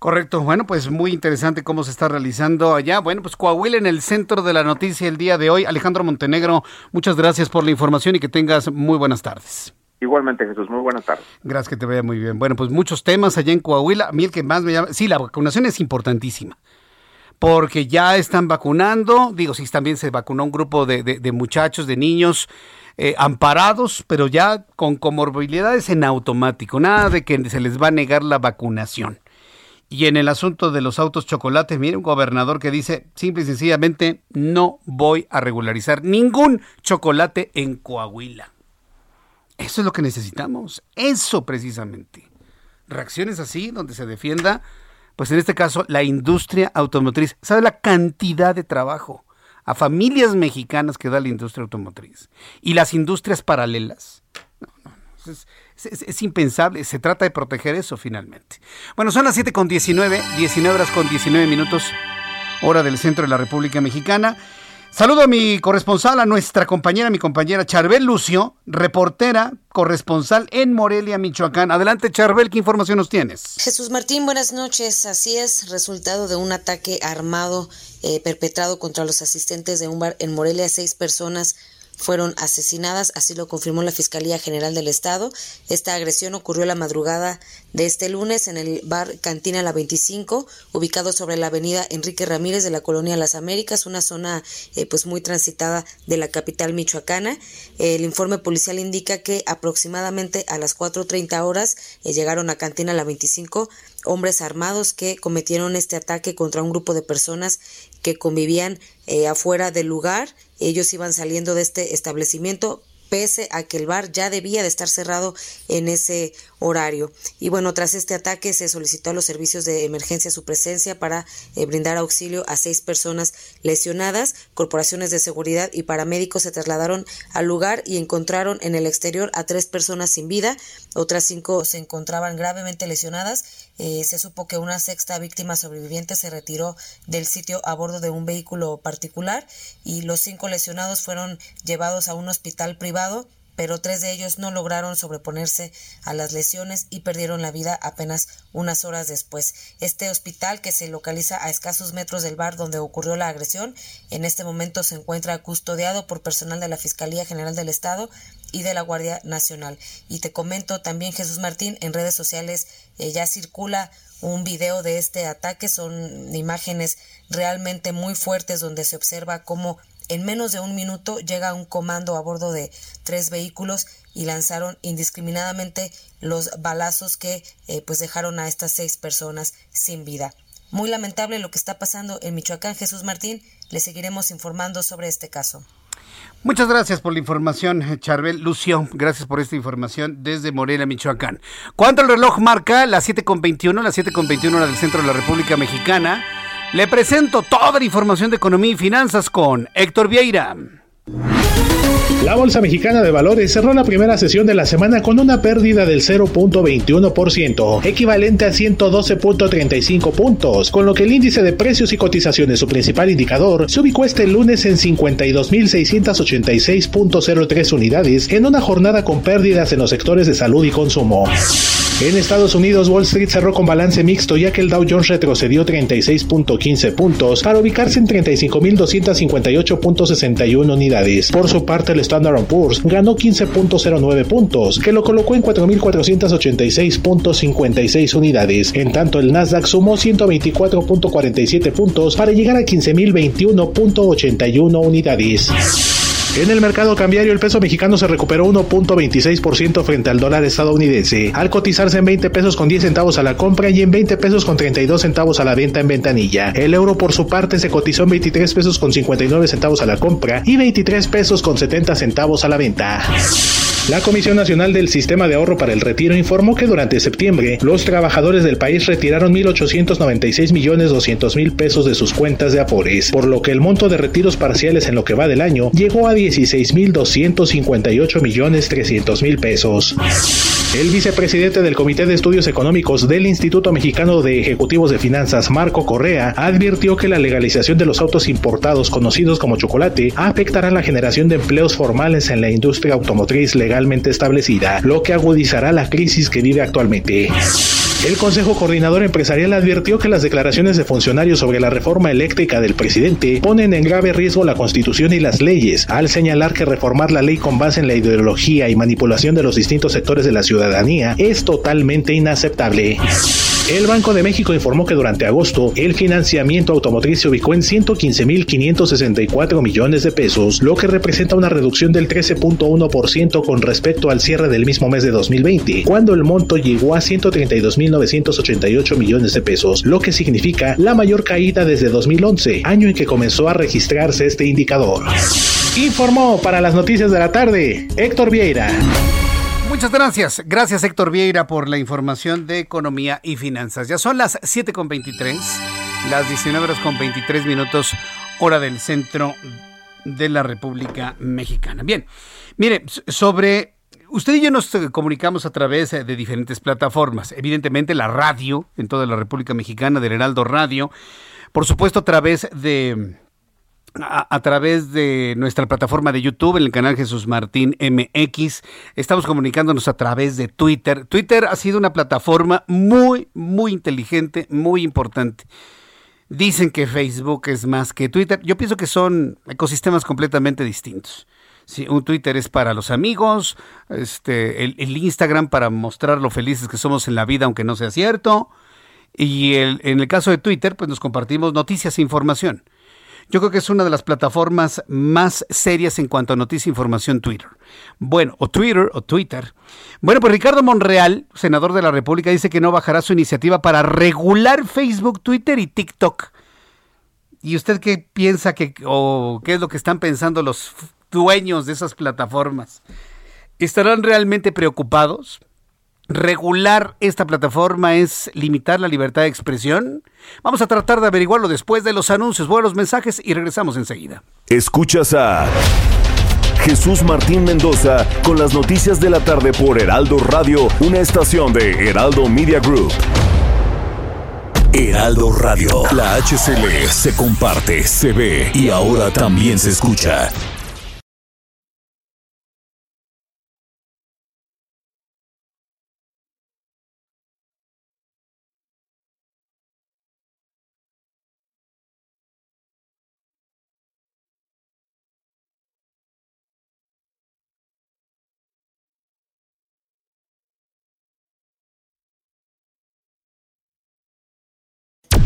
Correcto, bueno, pues muy interesante cómo se está realizando allá. Bueno, pues Coahuila en el centro de la noticia el día de hoy. Alejandro Montenegro, muchas gracias por la información y que tengas muy buenas tardes. Igualmente, Jesús, muy buenas tardes. Gracias, que te vaya muy bien. Bueno, pues muchos temas allá en Coahuila. A mí el que más me llama, sí, la vacunación es importantísima porque ya están vacunando, digo, sí, también se vacunó un grupo de, muchachos, de niños eh, amparados, pero ya con comorbilidades en automático, nada de que se les va a negar la vacunación. Y en el asunto de los autos chocolates, mire, un gobernador que dice simple y sencillamente no voy a regularizar ningún chocolate en Coahuila. Eso es lo que necesitamos. Eso precisamente. Reacciones así, donde se defienda, pues en este caso, la industria automotriz. ¿Sabe la cantidad de trabajo a familias mexicanas que da la industria automotriz? Y las industrias paralelas. No, no, no. Es, impensable, se trata de proteger eso finalmente. Bueno, son las 7 con 19, 19 horas con 19 minutos, hora del centro de la República Mexicana. Saludo a mi corresponsal, a nuestra compañera, mi compañera Charbel Lucio, reportera, corresponsal en Morelia, Michoacán. Adelante, Charbel, ¿qué información nos tienes? Jesús Martín, buenas noches. Así es, resultado de un ataque armado eh, perpetrado contra los asistentes de un bar en Morelia, seis personas fueron asesinadas, así lo confirmó la Fiscalía General del Estado. Esta agresión ocurrió la madrugada de este lunes en el bar Cantina La 25, ubicado sobre la avenida Enrique Ramírez de la Colonia Las Américas, una zona eh, pues muy transitada de la capital michoacana. El informe policial indica que aproximadamente a las 4.30 horas eh, llegaron a Cantina La 25 hombres armados que cometieron este ataque contra un grupo de personas que convivían eh, afuera del lugar. Ellos iban saliendo de este establecimiento pese a que el bar ya debía de estar cerrado en ese horario. Y bueno, tras este ataque se solicitó a los servicios de emergencia su presencia para eh, brindar auxilio a seis personas lesionadas. Corporaciones de seguridad y paramédicos se trasladaron al lugar y encontraron en el exterior a tres personas sin vida. Otras cinco se encontraban gravemente lesionadas eh, se supo que una sexta víctima sobreviviente se retiró del sitio a bordo de un vehículo particular y los cinco lesionados fueron llevados a un hospital privado pero tres de ellos no lograron sobreponerse a las lesiones y perdieron la vida apenas unas horas después. Este hospital, que se localiza a escasos metros del bar donde ocurrió la agresión, en este momento se encuentra custodiado por personal de la Fiscalía General del Estado y de la Guardia Nacional. Y te comento también, Jesús Martín, en redes sociales eh, ya circula un video de este ataque. Son imágenes realmente muy fuertes donde se observa cómo en menos de un minuto llega un comando a bordo de tres vehículos y lanzaron indiscriminadamente los balazos que eh, pues dejaron a estas seis personas sin vida. Muy lamentable lo que está pasando en Michoacán. Jesús Martín, le seguiremos informando sobre este caso. Muchas gracias por la información, Charbel. Lucio, gracias por esta información desde Morelia, Michoacán. ¿Cuánto el reloj marca? Las 7.21, las 7.21 hora del centro de la República Mexicana. Le presento toda la información de economía y finanzas con Héctor Vieira. La Bolsa Mexicana de Valores cerró la primera sesión de la semana con una pérdida del 0.21%, equivalente a 112.35 puntos, con lo que el índice de precios y cotizaciones, su principal indicador, se ubicó este lunes en 52.686.03 unidades en una jornada con pérdidas en los sectores de salud y consumo. En Estados Unidos, Wall Street cerró con balance mixto ya que el Dow Jones retrocedió 36.15 puntos para ubicarse en 35.258.61 unidades. Por su parte, el Standard Poor's ganó 15.09 puntos, que lo colocó en 4.486.56 unidades. En tanto, el Nasdaq sumó 124.47 puntos para llegar a 15.021.81 unidades. En el mercado cambiario, el peso mexicano se recuperó 1.26% frente al dólar estadounidense, al cotizarse en 20 pesos con 10 centavos a la compra y en 20 pesos con 32 centavos a la venta en ventanilla. El euro, por su parte, se cotizó en 23 pesos con 59 centavos a la compra y 23 pesos con 70 centavos a la venta. La Comisión Nacional del Sistema de Ahorro para el Retiro informó que durante septiembre los trabajadores del país retiraron 1.896 millones 200 mil pesos de sus cuentas de Afores, por lo que el monto de retiros parciales en lo que va del año llegó a 16.258 millones 300 mil pesos. El vicepresidente del Comité de Estudios Económicos del Instituto Mexicano de Ejecutivos de Finanzas, Marco Correa, advirtió que la legalización de los autos importados conocidos como chocolate afectará la generación de empleos formales en la industria automotriz legalmente establecida, lo que agudizará la crisis que vive actualmente. El Consejo Coordinador Empresarial advirtió que las declaraciones de funcionarios sobre la reforma eléctrica del presidente ponen en grave riesgo la Constitución y las leyes, al señalar que reformar la ley con base en la ideología y manipulación de los distintos sectores de la ciudadanía es totalmente inaceptable. El Banco de México informó que durante agosto el financiamiento automotriz se ubicó en 115.564 millones de pesos, lo que representa una reducción del 13.1% con respecto al cierre del mismo mes de 2020, cuando el monto llegó a 132.988 millones de pesos, lo que significa la mayor caída desde 2011, año en que comenzó a registrarse este indicador. Informó para las noticias de la tarde Héctor Vieira. Muchas gracias. Gracias Héctor Vieira por la información de economía y finanzas. Ya son las 7.23, las 19 horas con 23 minutos, hora del centro de la República Mexicana. Bien, mire, sobre... Usted y yo nos comunicamos a través de diferentes plataformas. Evidentemente la radio en toda la República Mexicana, del Heraldo Radio. Por supuesto a través de a, través de nuestra plataforma de YouTube, en el canal Jesús Martín MX. Estamos comunicándonos a través de Twitter. Twitter ha sido una plataforma muy, muy inteligente, muy importante. Dicen que Facebook es más que Twitter. Yo pienso que son ecosistemas completamente distintos. Sí, un Twitter es para los amigos, este, el, el, Instagram para mostrar lo felices que somos en la vida, aunque no sea cierto. Y el, en el caso de Twitter, pues nos compartimos noticias e información. Yo creo que es una de las plataformas más serias en cuanto a noticia e información Twitter. Bueno, o Twitter o Twitter. Bueno, pues Ricardo Monreal, senador de la República, dice que no bajará su iniciativa para regular Facebook, Twitter y TikTok. ¿Y usted qué piensa que o qué es lo que están pensando los dueños de esas plataformas? ¿Estarán realmente preocupados? Regular esta plataforma es limitar la libertad de expresión? Vamos a tratar de averiguarlo después de los anuncios, buenos mensajes y regresamos enseguida. Escuchas a Jesús Martín Mendoza con las noticias de la tarde por Heraldo Radio, una estación de Heraldo Media Group. Heraldo Radio, la HCL se comparte, se ve y ahora también se escucha.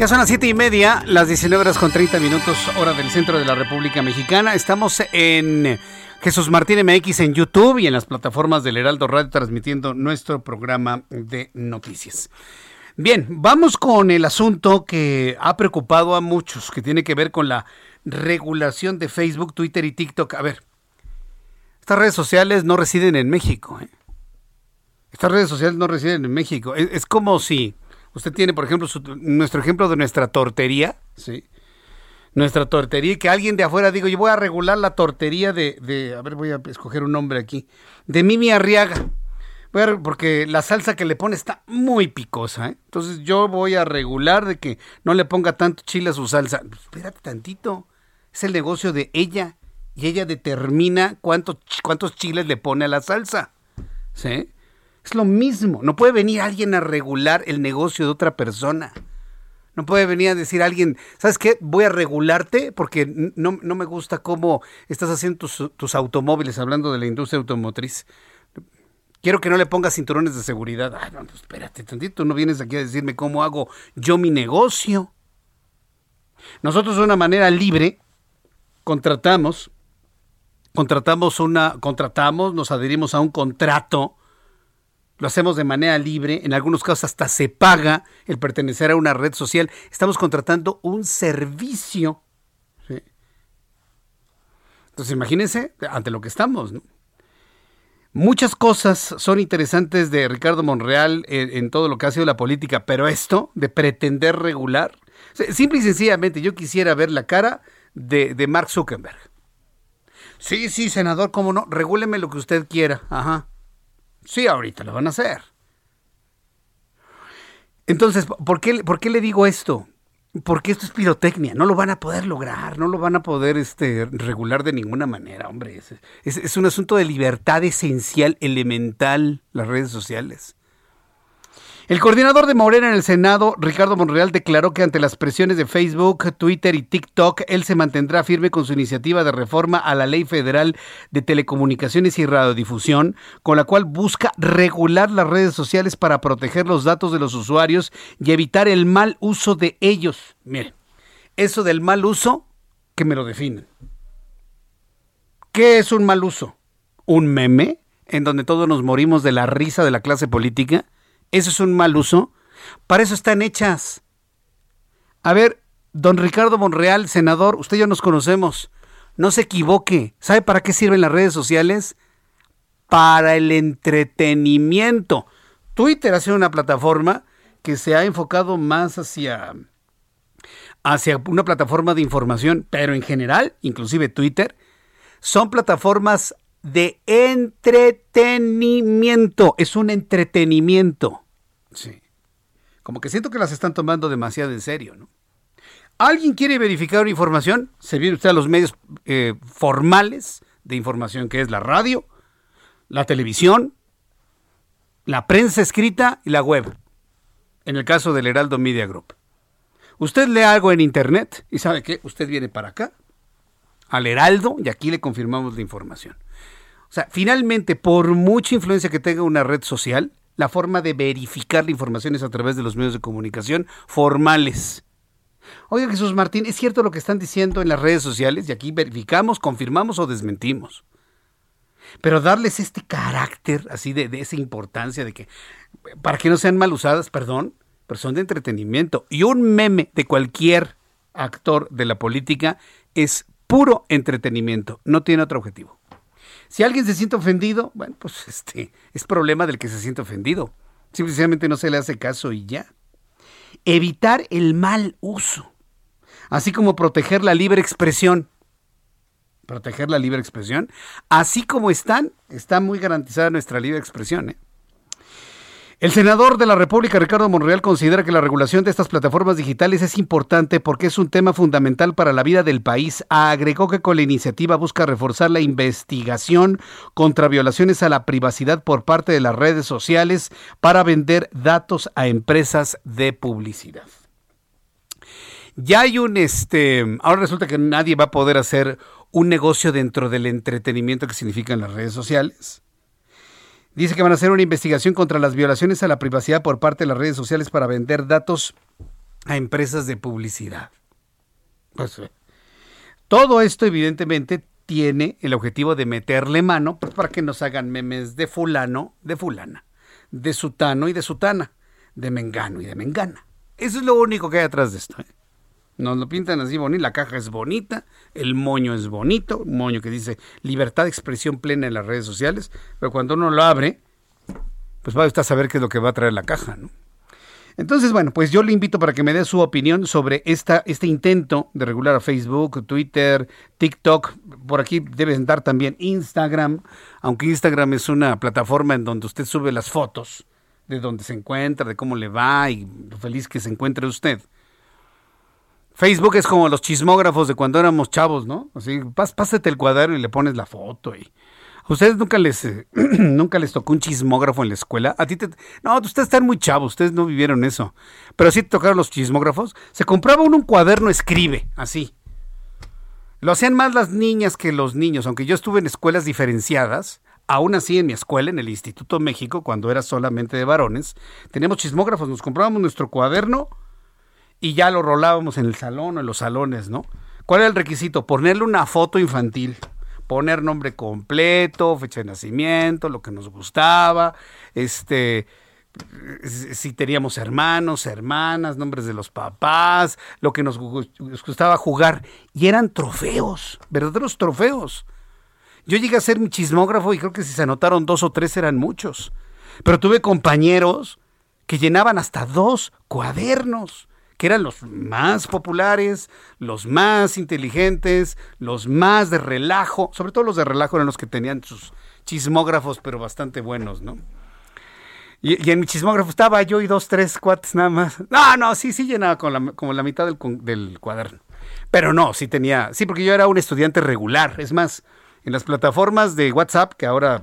Ya son las siete y media, las 19 horas con 30 minutos, hora del centro de la República Mexicana. Estamos en Jesús Martín MX en YouTube y en las plataformas del Heraldo Radio transmitiendo nuestro programa de noticias. Bien, vamos con el asunto que ha preocupado a muchos, que tiene que ver con la regulación de Facebook, Twitter y TikTok. A ver, estas redes sociales no residen en México. ¿eh? Estas redes sociales no residen en México. Es, es como si usted tiene, por ejemplo, su- nuestro ejemplo de nuestra tortería, ¿sí? Nuestra tortería, que alguien de afuera digo, yo voy a regular la tortería de, de- a ver, voy a escoger un nombre aquí, de Mimi Arriaga. Porque la salsa que le pone está muy picosa, ¿eh? Entonces yo voy a regular de que no le ponga tanto chile a su salsa. Espérate tantito, es el negocio de ella y ella determina cuánto cuántos chiles le pone a la salsa, ¿sí? Es lo mismo. No puede venir alguien a regular el negocio de otra persona. No puede venir a decir alguien, ¿sabes qué? Voy a regularte porque no, no me gusta cómo estás haciendo tus, tus automóviles, hablando de la industria automotriz. Quiero que no le pongas cinturones de seguridad. Ay, no, pues espérate tantito, no vienes aquí a decirme cómo hago yo mi negocio. Nosotros de una manera libre contratamos, contratamos una, contratamos, nos adherimos a un contrato lo hacemos de manera libre, en algunos casos hasta se paga el pertenecer a una red social. Estamos contratando un servicio. Entonces imagínense ante lo que estamos. ¿no? Muchas cosas son interesantes de Ricardo Monreal en, todo lo que ha sido la política, pero esto de pretender regular, simple y sencillamente yo quisiera ver la cara de, de Mark Zuckerberg. Sí, sí, senador, cómo no, regúleme lo que usted quiera. Ajá. Sí, ahorita lo van a hacer. Entonces, ¿por qué, ¿por qué le digo esto? Porque esto es pirotecnia, no lo van a poder lograr, no lo van a poder este, regular de ninguna manera, hombre. Es, un asunto de libertad esencial, elemental, las redes sociales. El coordinador de Morena en el Senado, Ricardo Monreal, declaró que ante las presiones de Facebook, Twitter y TikTok, él se mantendrá firme con su iniciativa de reforma a la Ley Federal de Telecomunicaciones y Radiodifusión, con la cual busca regular las redes sociales para proteger los datos de los usuarios y evitar el mal uso de ellos. Miren, eso del mal uso, que me lo definen. ¿Qué es un mal uso? ¿Un meme en donde todos nos morimos de la risa de la clase política? ¿Eso es un mal uso? Para eso están hechas. A ver, don Ricardo Monreal, senador, usted y yo nos conocemos. No se equivoque. ¿Sabe para qué sirven las redes sociales? Para el entretenimiento. Twitter ha sido una plataforma que se ha enfocado más hacia, hacia una plataforma de información, pero en general, inclusive Twitter, son plataformas de entretenimiento. Es un entretenimiento. Sí. Como que siento que las están tomando demasiado en serio, ¿no? ¿Alguien quiere verificar una información? Se viene usted a los medios eh, formales de información, que es la radio, la televisión, la prensa escrita y la web. En el caso del Heraldo Media Group. Usted lee algo en internet y sabe que usted viene para acá, al Heraldo, y aquí le confirmamos la información. O sea, finalmente, por mucha influencia que tenga una red social, la forma de verificar la información es a través de los medios de comunicación formales. Oiga, Jesús Martín, ¿es cierto lo que están diciendo en las redes sociales? Y aquí verificamos, confirmamos o desmentimos. Pero darles este carácter, así de, de esa importancia, de que, para que no sean mal usadas, perdón, pero son de entretenimiento. Y un meme de cualquier actor de la política es puro entretenimiento, no tiene otro objetivo. Si alguien se siente ofendido, bueno, pues este es problema del que se siente ofendido. Simplemente no se le hace caso y ya. Evitar el mal uso, así como proteger la libre expresión. Proteger la libre expresión, así como están, está muy garantizada nuestra libre expresión. ¿eh? El senador de la República, Ricardo Monreal, considera que la regulación de estas plataformas digitales es importante porque es un tema fundamental para la vida del país. Agregó que con la iniciativa busca reforzar la investigación contra violaciones a la privacidad por parte de las redes sociales para vender datos a empresas de publicidad. Ya hay un, este, ahora resulta que nadie va a poder hacer un negocio dentro del entretenimiento que significan las redes sociales. Dice que van a hacer una investigación contra las violaciones a la privacidad por parte de las redes sociales para vender datos a empresas de publicidad. Pues, eh, todo esto evidentemente tiene el objetivo de meterle mano pues, para que nos hagan memes de fulano, de fulana, de sutano y de sutana, de mengano y de mengana. Eso es lo único que hay atrás de esto. ¿eh? Nos lo pintan así bonito, la caja es bonita, el moño es bonito, un moño que dice libertad de expresión plena en las redes sociales, pero cuando uno lo abre, pues va a saber qué es lo que va a traer la caja, ¿no? Entonces, bueno, pues yo le invito para que me dé su opinión sobre esta, este intento de regular a Facebook, Twitter, TikTok. Por aquí debe estar también Instagram, aunque Instagram es una plataforma en donde usted sube las fotos de donde se encuentra, de cómo le va y lo feliz que se encuentre usted. Facebook es como los chismógrafos de cuando éramos chavos, ¿no? Así, pásate el cuaderno y le pones la foto y ¿Ustedes nunca les, nunca les tocó un chismógrafo en la escuela? A ti te... No, ustedes están muy chavos, ustedes no vivieron eso. Pero sí te tocaron los chismógrafos. Se compraba uno un cuaderno escribe, así. Lo hacían más las niñas que los niños, aunque yo estuve en escuelas diferenciadas. Aún así, en mi escuela, en el Instituto México, cuando era solamente de varones, teníamos chismógrafos, nos comprábamos nuestro cuaderno y ya lo rolábamos en el salón o en los salones, ¿no? ¿Cuál era el requisito? Ponerle una foto infantil poner nombre completo, fecha de nacimiento, lo que nos gustaba, este si teníamos hermanos, hermanas, nombres de los papás, lo que nos gustaba jugar. Y eran trofeos, verdaderos trofeos. Yo llegué a ser mi chismógrafo y creo que si se anotaron dos o tres eran muchos. Pero tuve compañeros que llenaban hasta dos cuadernos que eran los más populares, los más inteligentes, los más de relajo, sobre todo los de relajo eran los que tenían sus chismógrafos, pero bastante buenos, ¿no? Y, en mi chismógrafo estaba yo y dos, tres cuates nada más. No, no, sí, sí llenaba con la, como la mitad del, del cuaderno. Pero no, sí tenía, sí, porque yo era un estudiante regular. Es más, en las plataformas de WhatsApp, que ahora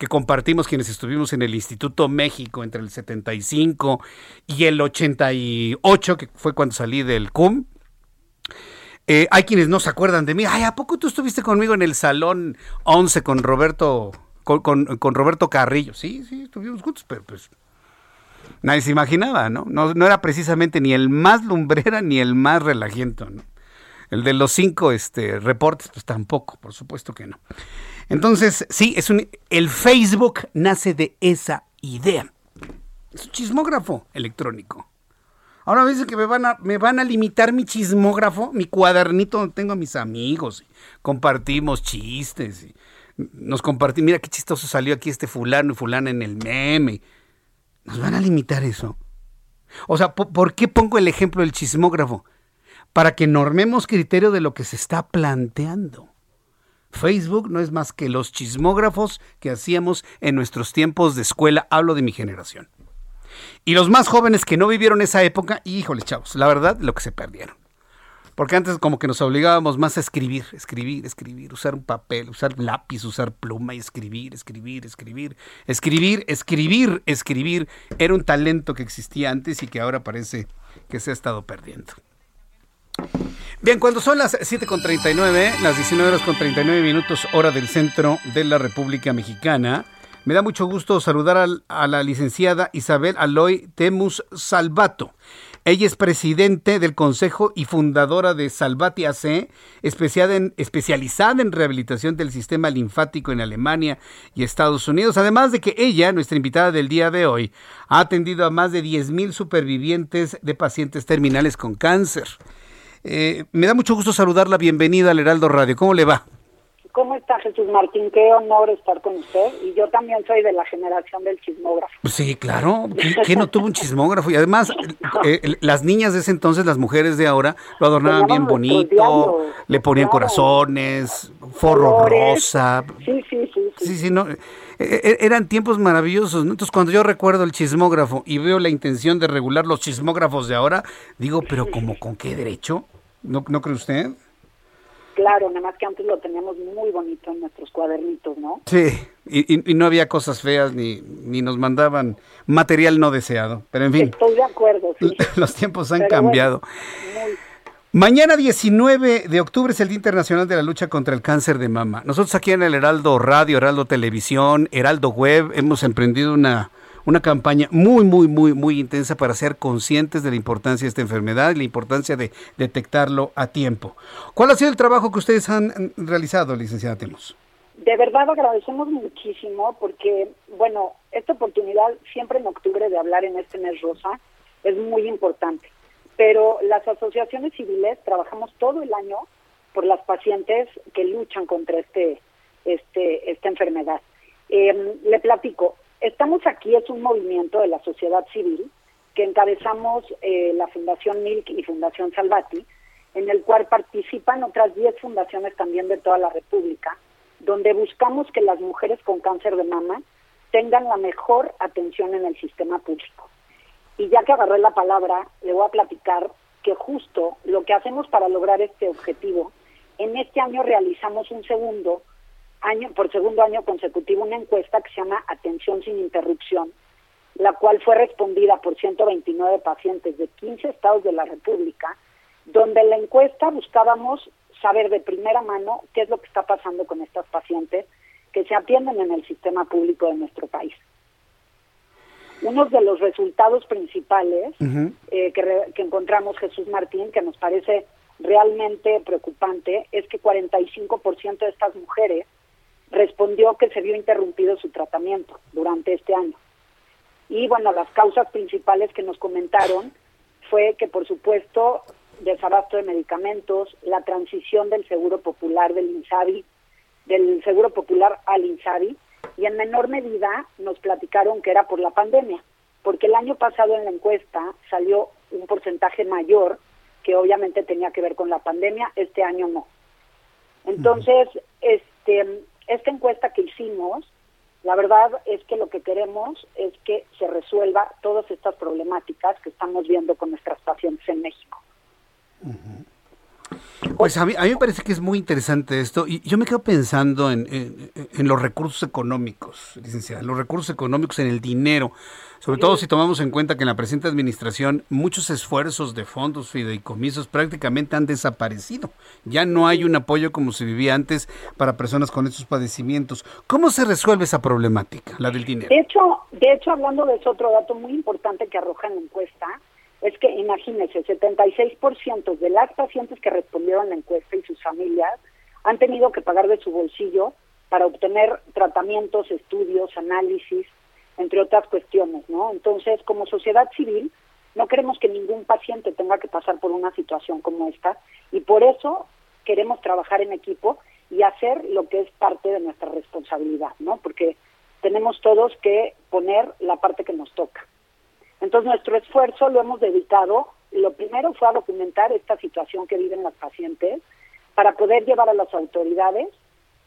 que compartimos quienes estuvimos en el Instituto México entre el 75 y el 88, que fue cuando salí del CUM. Eh, hay quienes no se acuerdan de mí. Ay, ¿a poco tú estuviste conmigo en el Salón 11 con Roberto, con, Roberto Carrillo? Sí, sí, estuvimos juntos, pero pues nadie se imaginaba, ¿no? ¿no? No era precisamente ni el más lumbrera ni el más relajiento. El de los cinco este, reportes, pues tampoco, por supuesto que no. Entonces, sí, es un, el Facebook nace de esa idea. Es un chismógrafo electrónico. Ahora me dicen que me van, a, me van a limitar mi chismógrafo, mi cuadernito donde tengo a mis amigos. compartimos chistes. Nos compartimos, mira qué chistoso salió aquí este fulano y fulana en el meme. ¿Nos van a limitar eso? O sea, ¿por qué pongo el ejemplo del chismógrafo? Para que normemos criterio de lo que se está planteando. Facebook no es más que los chismógrafos que hacíamos en nuestros tiempos de escuela, hablo de mi generación. Y los más jóvenes que no vivieron esa época, híjole, chavos, la verdad, lo que se perdieron. Porque antes como que nos obligábamos más a escribir, escribir, escribir, usar un papel, usar lápiz, usar pluma y escribir, escribir, escribir, escribir, escribir, escribir. Era un talento que existía antes y que ahora parece que se ha estado perdiendo. Bien, cuando son las 7.39, las 19 horas con 39 minutos, hora del centro de la República Mexicana, me da mucho gusto saludar a, la licenciada Isabel Aloy Temus Salvato. Ella es presidente del Consejo y fundadora de Salvati AC, en, especializada en rehabilitación del sistema linfático en Alemania y Estados Unidos. Además de que ella, nuestra invitada del día de hoy, ha atendido a más de 10.000 supervivientes de pacientes terminales con cáncer. Eh, me da mucho gusto saludarla. Bienvenida al Heraldo Radio. ¿Cómo le va? ¿Cómo está Jesús Martín? Qué honor estar con usted. Y yo también soy de la generación del chismógrafo. Sí, claro. ¿Quién no tuvo un chismógrafo? Y además, eh, las niñas de ese entonces, las mujeres de ahora, lo adornaban bien bonito, le ponían corazones, forro rosa. Sí, sí, sí. Sí, sí, no. E, e, eran tiempos maravillosos. Entonces, cuando yo recuerdo el chismógrafo y veo la intención de regular los chismógrafos de ahora, digo, pero como con qué derecho? ¿No, ¿No cree usted? Claro, nada más que antes lo teníamos muy bonito en nuestros cuadernitos, ¿no? Sí, y, no había cosas feas ni, ni nos mandaban material no deseado. Pero en fin. Estoy de acuerdo, sí. Los tiempos han cambiado. Mañana 19 de octubre es el Día Internacional de la Lucha contra el Cáncer de Mama. Nosotros aquí en el Heraldo Radio, Heraldo Televisión, Heraldo Web hemos emprendido una, una campaña muy, muy, muy, muy intensa para ser conscientes de la importancia de esta enfermedad y la importancia de detectarlo a tiempo. ¿Cuál ha sido el trabajo que ustedes han realizado, licenciada Temos? De verdad agradecemos muchísimo porque, bueno, esta oportunidad siempre en octubre de hablar en este mes rosa es muy importante. Pero las asociaciones civiles trabajamos todo el año por las pacientes que luchan contra este, este, esta enfermedad. Eh, le platico, estamos aquí, es un movimiento de la sociedad civil que encabezamos eh, la Fundación Milk y Fundación Salvati, en el cual participan otras 10 fundaciones también de toda la República, donde buscamos que las mujeres con cáncer de mama tengan la mejor atención en el sistema público. Y ya que agarré la palabra, le voy a platicar que justo lo que hacemos para lograr este objetivo, en este año realizamos un segundo año, por segundo año consecutivo, una encuesta que se llama Atención sin Interrupción, la cual fue respondida por 129 pacientes de 15 estados de la República, donde en la encuesta buscábamos saber de primera mano qué es lo que está pasando con estas pacientes que se atienden en el sistema público de nuestro país. Uno de los resultados principales eh, que, que encontramos, Jesús Martín, que nos parece realmente preocupante, es que 45% de estas mujeres respondió que se vio interrumpido su tratamiento durante este año. Y bueno, las causas principales que nos comentaron fue que, por supuesto, desabasto de medicamentos, la transición del Seguro Popular del INSABI, del Seguro Popular al INSABI, y en menor medida nos platicaron que era por la pandemia, porque el año pasado en la encuesta salió un porcentaje mayor que obviamente tenía que ver con la pandemia, este año no. Entonces, este esta encuesta que hicimos, la verdad es que lo que queremos es que se resuelva todas estas problemáticas que estamos viendo con nuestras pacientes en México. Pues a mí, a mí, me parece que es muy interesante esto y yo me quedo pensando en, en, los recursos económicos, licenciada, los recursos económicos en el dinero, sobre todo si tomamos en cuenta que en la presente administración muchos esfuerzos de fondos, fideicomisos prácticamente han desaparecido. Ya no hay un apoyo como se vivía antes para personas con estos padecimientos. ¿Cómo se resuelve esa problemática, la del dinero? De hecho, de hecho hablando de eso, otro dato muy importante que arroja en la encuesta, es que imagínense, 76% de las pacientes que respondieron la encuesta y sus familias han tenido que pagar de su bolsillo para obtener tratamientos, estudios, análisis, entre otras cuestiones, ¿no? Entonces, como sociedad civil, no queremos que ningún paciente tenga que pasar por una situación como esta y por eso queremos trabajar en equipo y hacer lo que es parte de nuestra responsabilidad, ¿no? Porque tenemos todos que poner la parte que nos toca. Entonces nuestro esfuerzo lo hemos dedicado, lo primero fue a documentar esta situación que viven las pacientes para poder llevar a las autoridades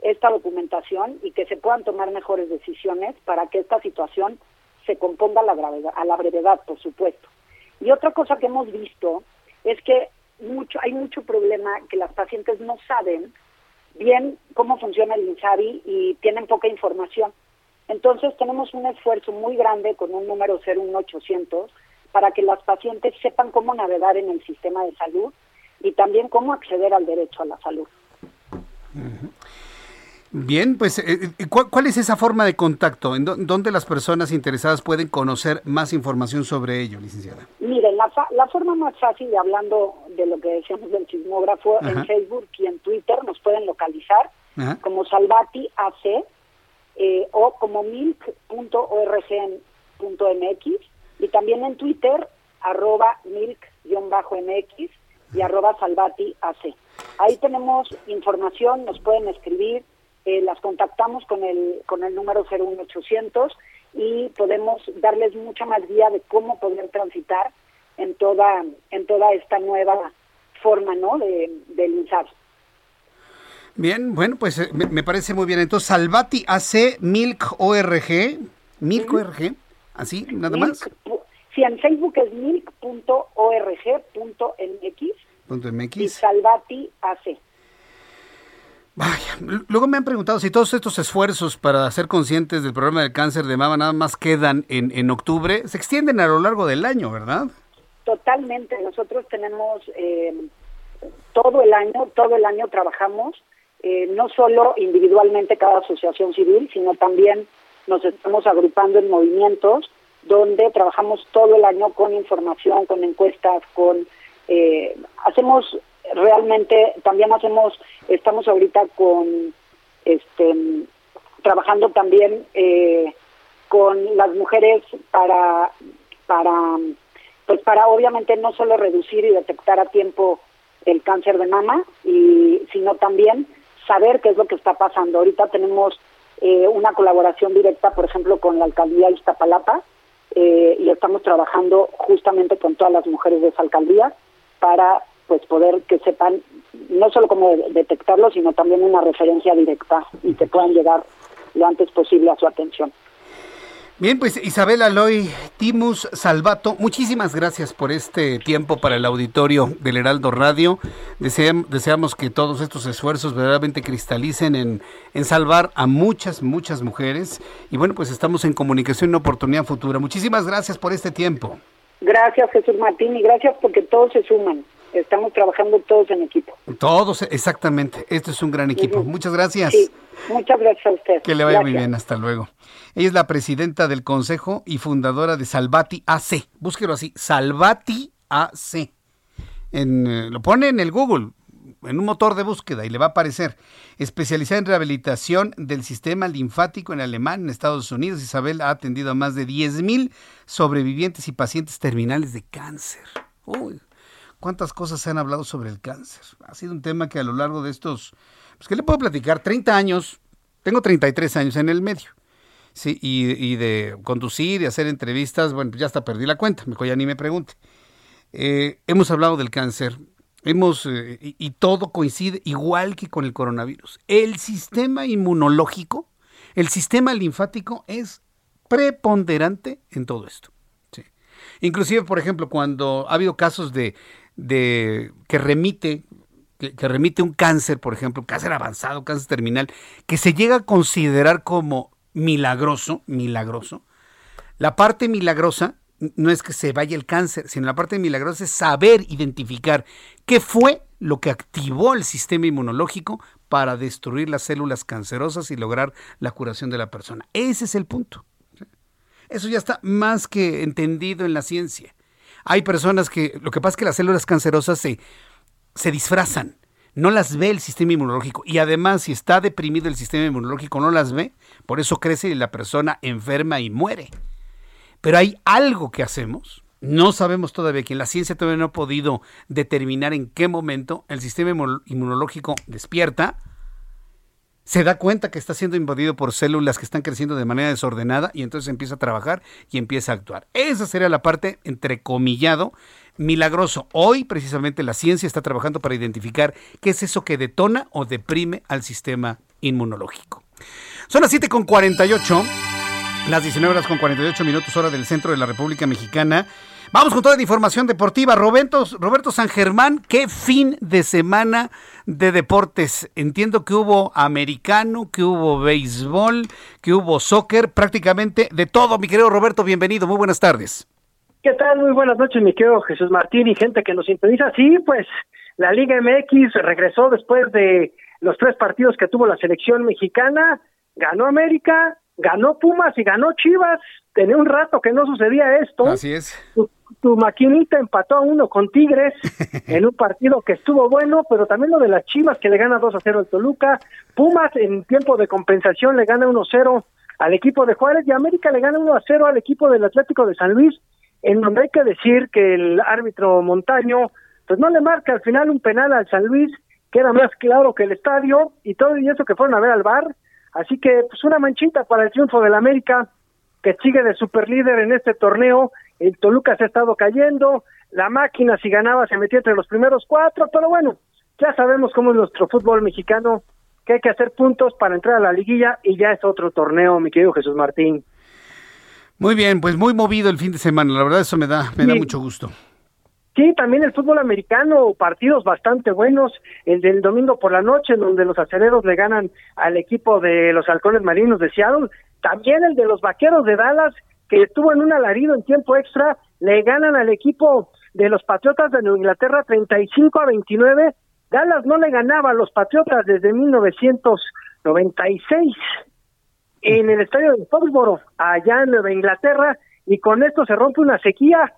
esta documentación y que se puedan tomar mejores decisiones para que esta situación se componga a la, a la brevedad, por supuesto. Y otra cosa que hemos visto es que mucho, hay mucho problema que las pacientes no saben bien cómo funciona el INSABI y tienen poca información. Entonces tenemos un esfuerzo muy grande con un número 01800 para que las pacientes sepan cómo navegar en el sistema de salud y también cómo acceder al derecho a la salud. Bien, pues, eh, eh, ¿cuál, es esa forma de contacto? ¿En dónde las personas interesadas pueden conocer más información sobre ello, licenciada? Miren, la, la forma más fácil, de hablando de lo que decíamos del chismógrafo, en Facebook y en Twitter nos pueden localizar como Salvati AC eh, o como milk.org.mx y también en Twitter arroba milk-mx y arroba salvati. Ahí tenemos información, nos pueden escribir, eh, las contactamos con el, con el número 01800 y podemos darles mucha más guía de cómo poder transitar en toda, en toda esta nueva forma ¿no? de, del INSAR. Bien, bueno, pues eh, me, parece muy bien. Entonces, Salvati AC Milk ORG, Milk ORG, así, nada más. Sí, en Facebook es milk.org.mx. Y Salvati AC. Vaya, luego me han preguntado si todos estos esfuerzos para ser conscientes del problema del cáncer de mama nada más quedan en, en octubre, se extienden a lo largo del año, ¿verdad? Totalmente, nosotros tenemos eh, todo el año, todo el año trabajamos eh, no solo individualmente cada asociación civil, sino también nos estamos agrupando en movimientos donde trabajamos todo el año con información, con encuestas, con eh, hacemos realmente también hacemos estamos ahorita con este trabajando también eh, con las mujeres para para pues para obviamente no solo reducir y detectar a tiempo el cáncer de mama y sino también saber qué es lo que está pasando ahorita tenemos eh, una colaboración directa por ejemplo con la alcaldía Iztapalapa eh, y estamos trabajando justamente con todas las mujeres de esa alcaldía para pues poder que sepan no solo cómo detectarlo, sino también una referencia directa y que puedan llegar lo antes posible a su atención. Bien, pues Isabel Aloy Timus Salvato, muchísimas gracias por este tiempo para el auditorio del Heraldo Radio. deseamos que todos estos esfuerzos verdaderamente cristalicen en, en salvar a muchas, muchas mujeres. Y bueno, pues estamos en comunicación en oportunidad futura. Muchísimas gracias por este tiempo. Gracias, Jesús Martín, y gracias porque todos se suman. Estamos trabajando todos en equipo. Todos, exactamente. Este es un gran equipo. Muchas gracias. Sí, muchas gracias a usted. Que le vaya muy bien. Hasta luego. Ella es la presidenta del Consejo y fundadora de Salvati AC. Búsquelo así, Salvati AC. En, eh, lo pone en el Google, en un motor de búsqueda y le va a aparecer. Especializada en rehabilitación del sistema linfático en alemán en Estados Unidos, Isabel ha atendido a más de 10.000 sobrevivientes y pacientes terminales de cáncer. Uy, cuántas cosas se han hablado sobre el cáncer. Ha sido un tema que a lo largo de estos, pues, ¿qué le puedo platicar? 30 años, tengo 33 años en el medio. Sí, y, de conducir y hacer entrevistas, bueno, ya hasta perdí la cuenta, mejor ya ni me pregunte. Eh, hemos hablado del cáncer, hemos eh, y, todo coincide igual que con el coronavirus. El sistema inmunológico, el sistema linfático es preponderante en todo esto. Inclusive, por ejemplo, cuando ha habido casos de, de que remite que, remite un cáncer, por ejemplo, cáncer avanzado, cáncer terminal, que se llega a considerar como milagroso, milagroso. La parte milagrosa no es que se vaya el cáncer, sino la parte milagrosa es saber identificar qué fue lo que activó el sistema inmunológico para destruir las células cancerosas y lograr la curación de la persona. Ese es el punto. Eso ya está más que entendido en la ciencia. Hay personas que, lo que pasa es que las células cancerosas se, se disfrazan, no las ve el sistema inmunológico y además si está deprimido el sistema inmunológico no las ve, por eso crece y la persona enferma y muere. Pero hay algo que hacemos, no sabemos todavía, que en la ciencia todavía no ha podido determinar en qué momento el sistema inmunológico despierta, se da cuenta que está siendo invadido por células que están creciendo de manera desordenada y entonces empieza a trabajar y empieza a actuar. Esa sería la parte, entrecomillado, milagroso. Hoy precisamente la ciencia está trabajando para identificar qué es eso que detona o deprime al sistema inmunológico. Son las 7.48. Las 19 horas con 48 minutos hora del centro de la República Mexicana. Vamos con toda la información deportiva. Roberto, Roberto San Germán, qué fin de semana de deportes. Entiendo que hubo americano, que hubo béisbol, que hubo soccer, prácticamente de todo. Mi querido Roberto, bienvenido. Muy buenas tardes. ¿Qué tal? Muy buenas noches, mi querido Jesús Martín y gente que nos sintoniza. Sí, pues la Liga MX regresó después de los tres partidos que tuvo la selección mexicana. Ganó América, ganó Pumas y ganó Chivas. Tenía un rato que no sucedía esto. Así es. Tu, maquinita empató a uno con Tigres en un partido que estuvo bueno, pero también lo de las Chivas que le gana 2 a 0 al Toluca. Pumas en tiempo de compensación le gana 1 a 0 al equipo de Juárez y América le gana 1 a 0 al equipo del Atlético de San Luis, en donde hay que decir que el árbitro Montaño pues no le marca al final un penal al San Luis, que era más claro que el estadio, y todo y eso que fueron a ver al bar, Así que, pues una manchita para el triunfo del América, que sigue de superlíder en este torneo. El Toluca se ha estado cayendo, la máquina si ganaba se metía entre los primeros cuatro, pero bueno, ya sabemos cómo es nuestro fútbol mexicano, que hay que hacer puntos para entrar a la liguilla y ya es otro torneo, mi querido Jesús Martín. Muy bien, pues muy movido el fin de semana, la verdad eso me da, me da mucho gusto. Sí, también el fútbol americano, partidos bastante buenos. El del domingo por la noche, donde los aceleros le ganan al equipo de los halcones marinos de Seattle. También el de los vaqueros de Dallas, estuvo en un alarido en tiempo extra, le ganan al equipo de los Patriotas de Nueva Inglaterra 35 a 29. Dallas no le ganaba a los Patriotas desde 1996 en el estadio de Foxboro, allá en Nueva Inglaterra y con esto se rompe una sequía.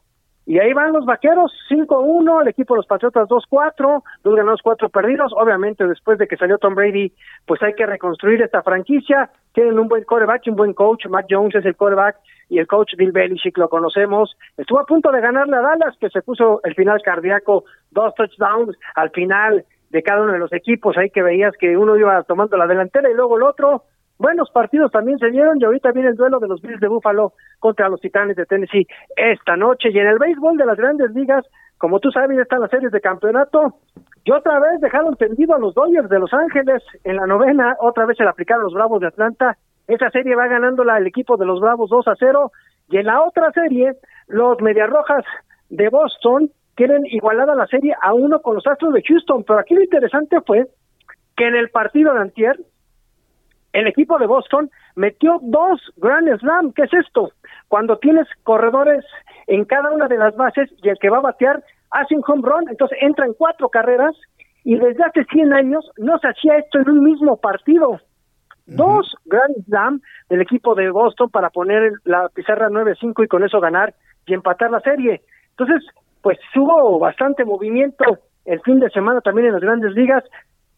Y ahí van los vaqueros, 5-1, el equipo de los Patriotas 2-4, dos ganados, cuatro perdidos. Obviamente, después de que salió Tom Brady, pues hay que reconstruir esta franquicia. Tienen un buen coreback y un buen coach. Mac Jones es el coreback y el coach Bill Belichick lo conocemos. Estuvo a punto de ganarle a Dallas, que se puso el final cardíaco, dos touchdowns al final de cada uno de los equipos. Ahí que veías que uno iba tomando la delantera y luego el otro Buenos partidos también se dieron y ahorita viene el duelo de los Bills de Buffalo contra los Titanes de Tennessee esta noche. Y en el béisbol de las grandes ligas, como tú sabes, están las series de campeonato. Y otra vez dejaron tendido a los Dodgers de Los Ángeles en la novena, otra vez se le aplicaron los Bravos de Atlanta. Esa serie va ganándola el equipo de los Bravos 2 a 0. Y en la otra serie, los Mediarrojas de Boston quieren igualar a la serie a uno con los Astros de Houston. Pero aquí lo interesante fue que en el partido de Antier, el equipo de Boston metió dos Grand Slam. ¿Qué es esto? Cuando tienes corredores en cada una de las bases y el que va a batear hace un home run, entonces entra en cuatro carreras y desde hace 100 años no se hacía esto en un mismo partido. Dos Grand Slam del equipo de Boston para poner la pizarra 9-5 y con eso ganar y empatar la serie. Entonces, pues hubo bastante movimiento el fin de semana también en las grandes ligas.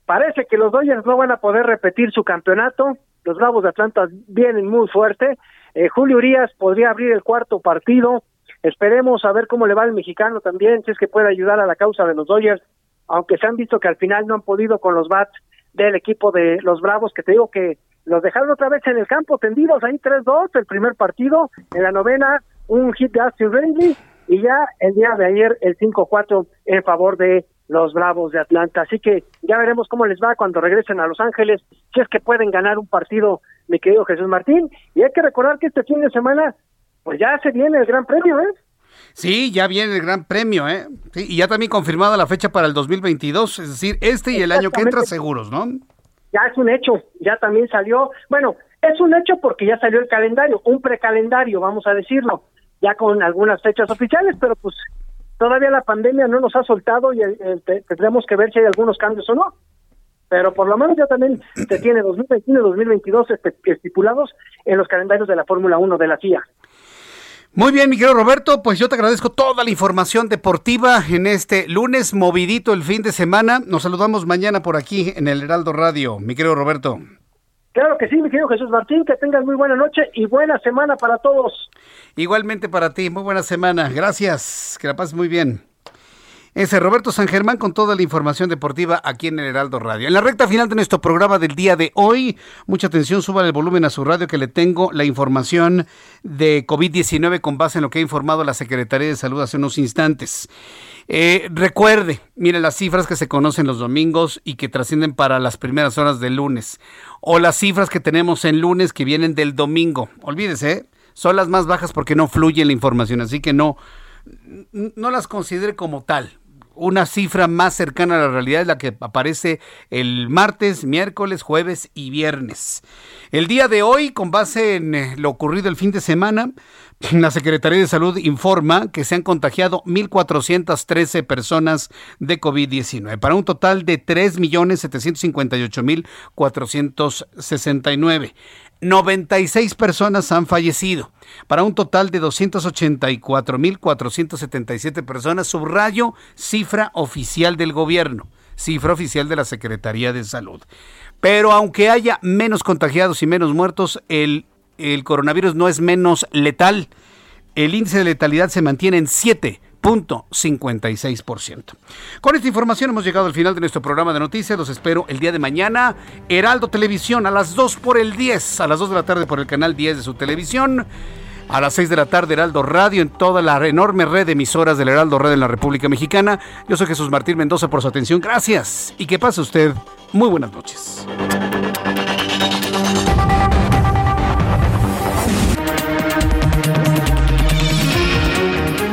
Parece que los Dodgers no van a poder repetir su campeonato. Los Bravos de Atlanta vienen muy fuerte. Eh, Julio Urias podría abrir el cuarto partido. Esperemos a ver cómo le va el mexicano también, si es que puede ayudar a la causa de los Dodgers, aunque se han visto que al final no han podido con los bats del equipo de los Bravos, que te digo que los dejaron otra vez en el campo tendidos, ahí 3-2 el primer partido, en la novena un hit de Austin Ringley y ya el día de ayer el 5-4 en favor de los Bravos de Atlanta. Así que ya veremos cómo les va cuando regresen a Los Ángeles, si es que pueden ganar un partido, mi querido Jesús Martín. Y hay que recordar que este fin de semana, pues ya se viene el Gran Premio, ¿eh? Sí, ya viene el Gran Premio, ¿eh? Sí, y ya también confirmada la fecha para el 2022, es decir, este y el año que entra seguros, ¿no? Ya es un hecho, ya también salió, bueno, es un hecho porque ya salió el calendario, un precalendario, vamos a decirlo, ya con algunas fechas oficiales, pero pues todavía la pandemia no nos ha soltado y eh, eh, tendremos que ver si hay algunos cambios o no. Pero por lo menos ya también se tiene 2021 y 2022 estipulados en los calendarios de la Fórmula 1 de la FIA. Muy bien, mi querido Roberto, pues yo te agradezco toda la información deportiva en este lunes movidito el fin de semana. Nos saludamos mañana por aquí en el Heraldo Radio, mi querido Roberto. Claro que sí, mi querido Jesús Martín, que tengas muy buena noche y buena semana para todos. Igualmente para ti, muy buena semana. Gracias, que la pases muy bien. Ese Roberto San Germán con toda la información deportiva aquí en el Heraldo Radio. En la recta final de nuestro programa del día de hoy, mucha atención, suba el volumen a su radio que le tengo la información de COVID-19 con base en lo que ha informado la Secretaría de Salud hace unos instantes. Eh, recuerde, mire las cifras que se conocen los domingos y que trascienden para las primeras horas del lunes, o las cifras que tenemos en lunes que vienen del domingo. Olvídese, son las más bajas porque no fluye la información, así que no, no las considere como tal una cifra más cercana a la realidad es la que aparece el martes, miércoles, jueves y viernes. El día de hoy, con base en eh, lo ocurrido el fin de semana, la Secretaría de Salud informa que se han contagiado 1.413 personas de COVID-19, para un total de 3.758.469. 96 personas han fallecido, para un total de 284.477 personas. Subrayo, cifra oficial del gobierno, cifra oficial de la Secretaría de Salud. Pero aunque haya menos contagiados y menos muertos, el, el coronavirus no es menos letal. El índice de letalidad se mantiene en 7 ciento. Con esta información hemos llegado al final de nuestro programa de noticias. Los espero el día de mañana. Heraldo Televisión a las 2 por el 10, a las 2 de la tarde por el canal 10 de su televisión. A las 6 de la tarde, Heraldo Radio, en toda la enorme red de emisoras del Heraldo Red en la República Mexicana. Yo soy Jesús Martín Mendoza por su atención. Gracias y que pase usted muy buenas noches.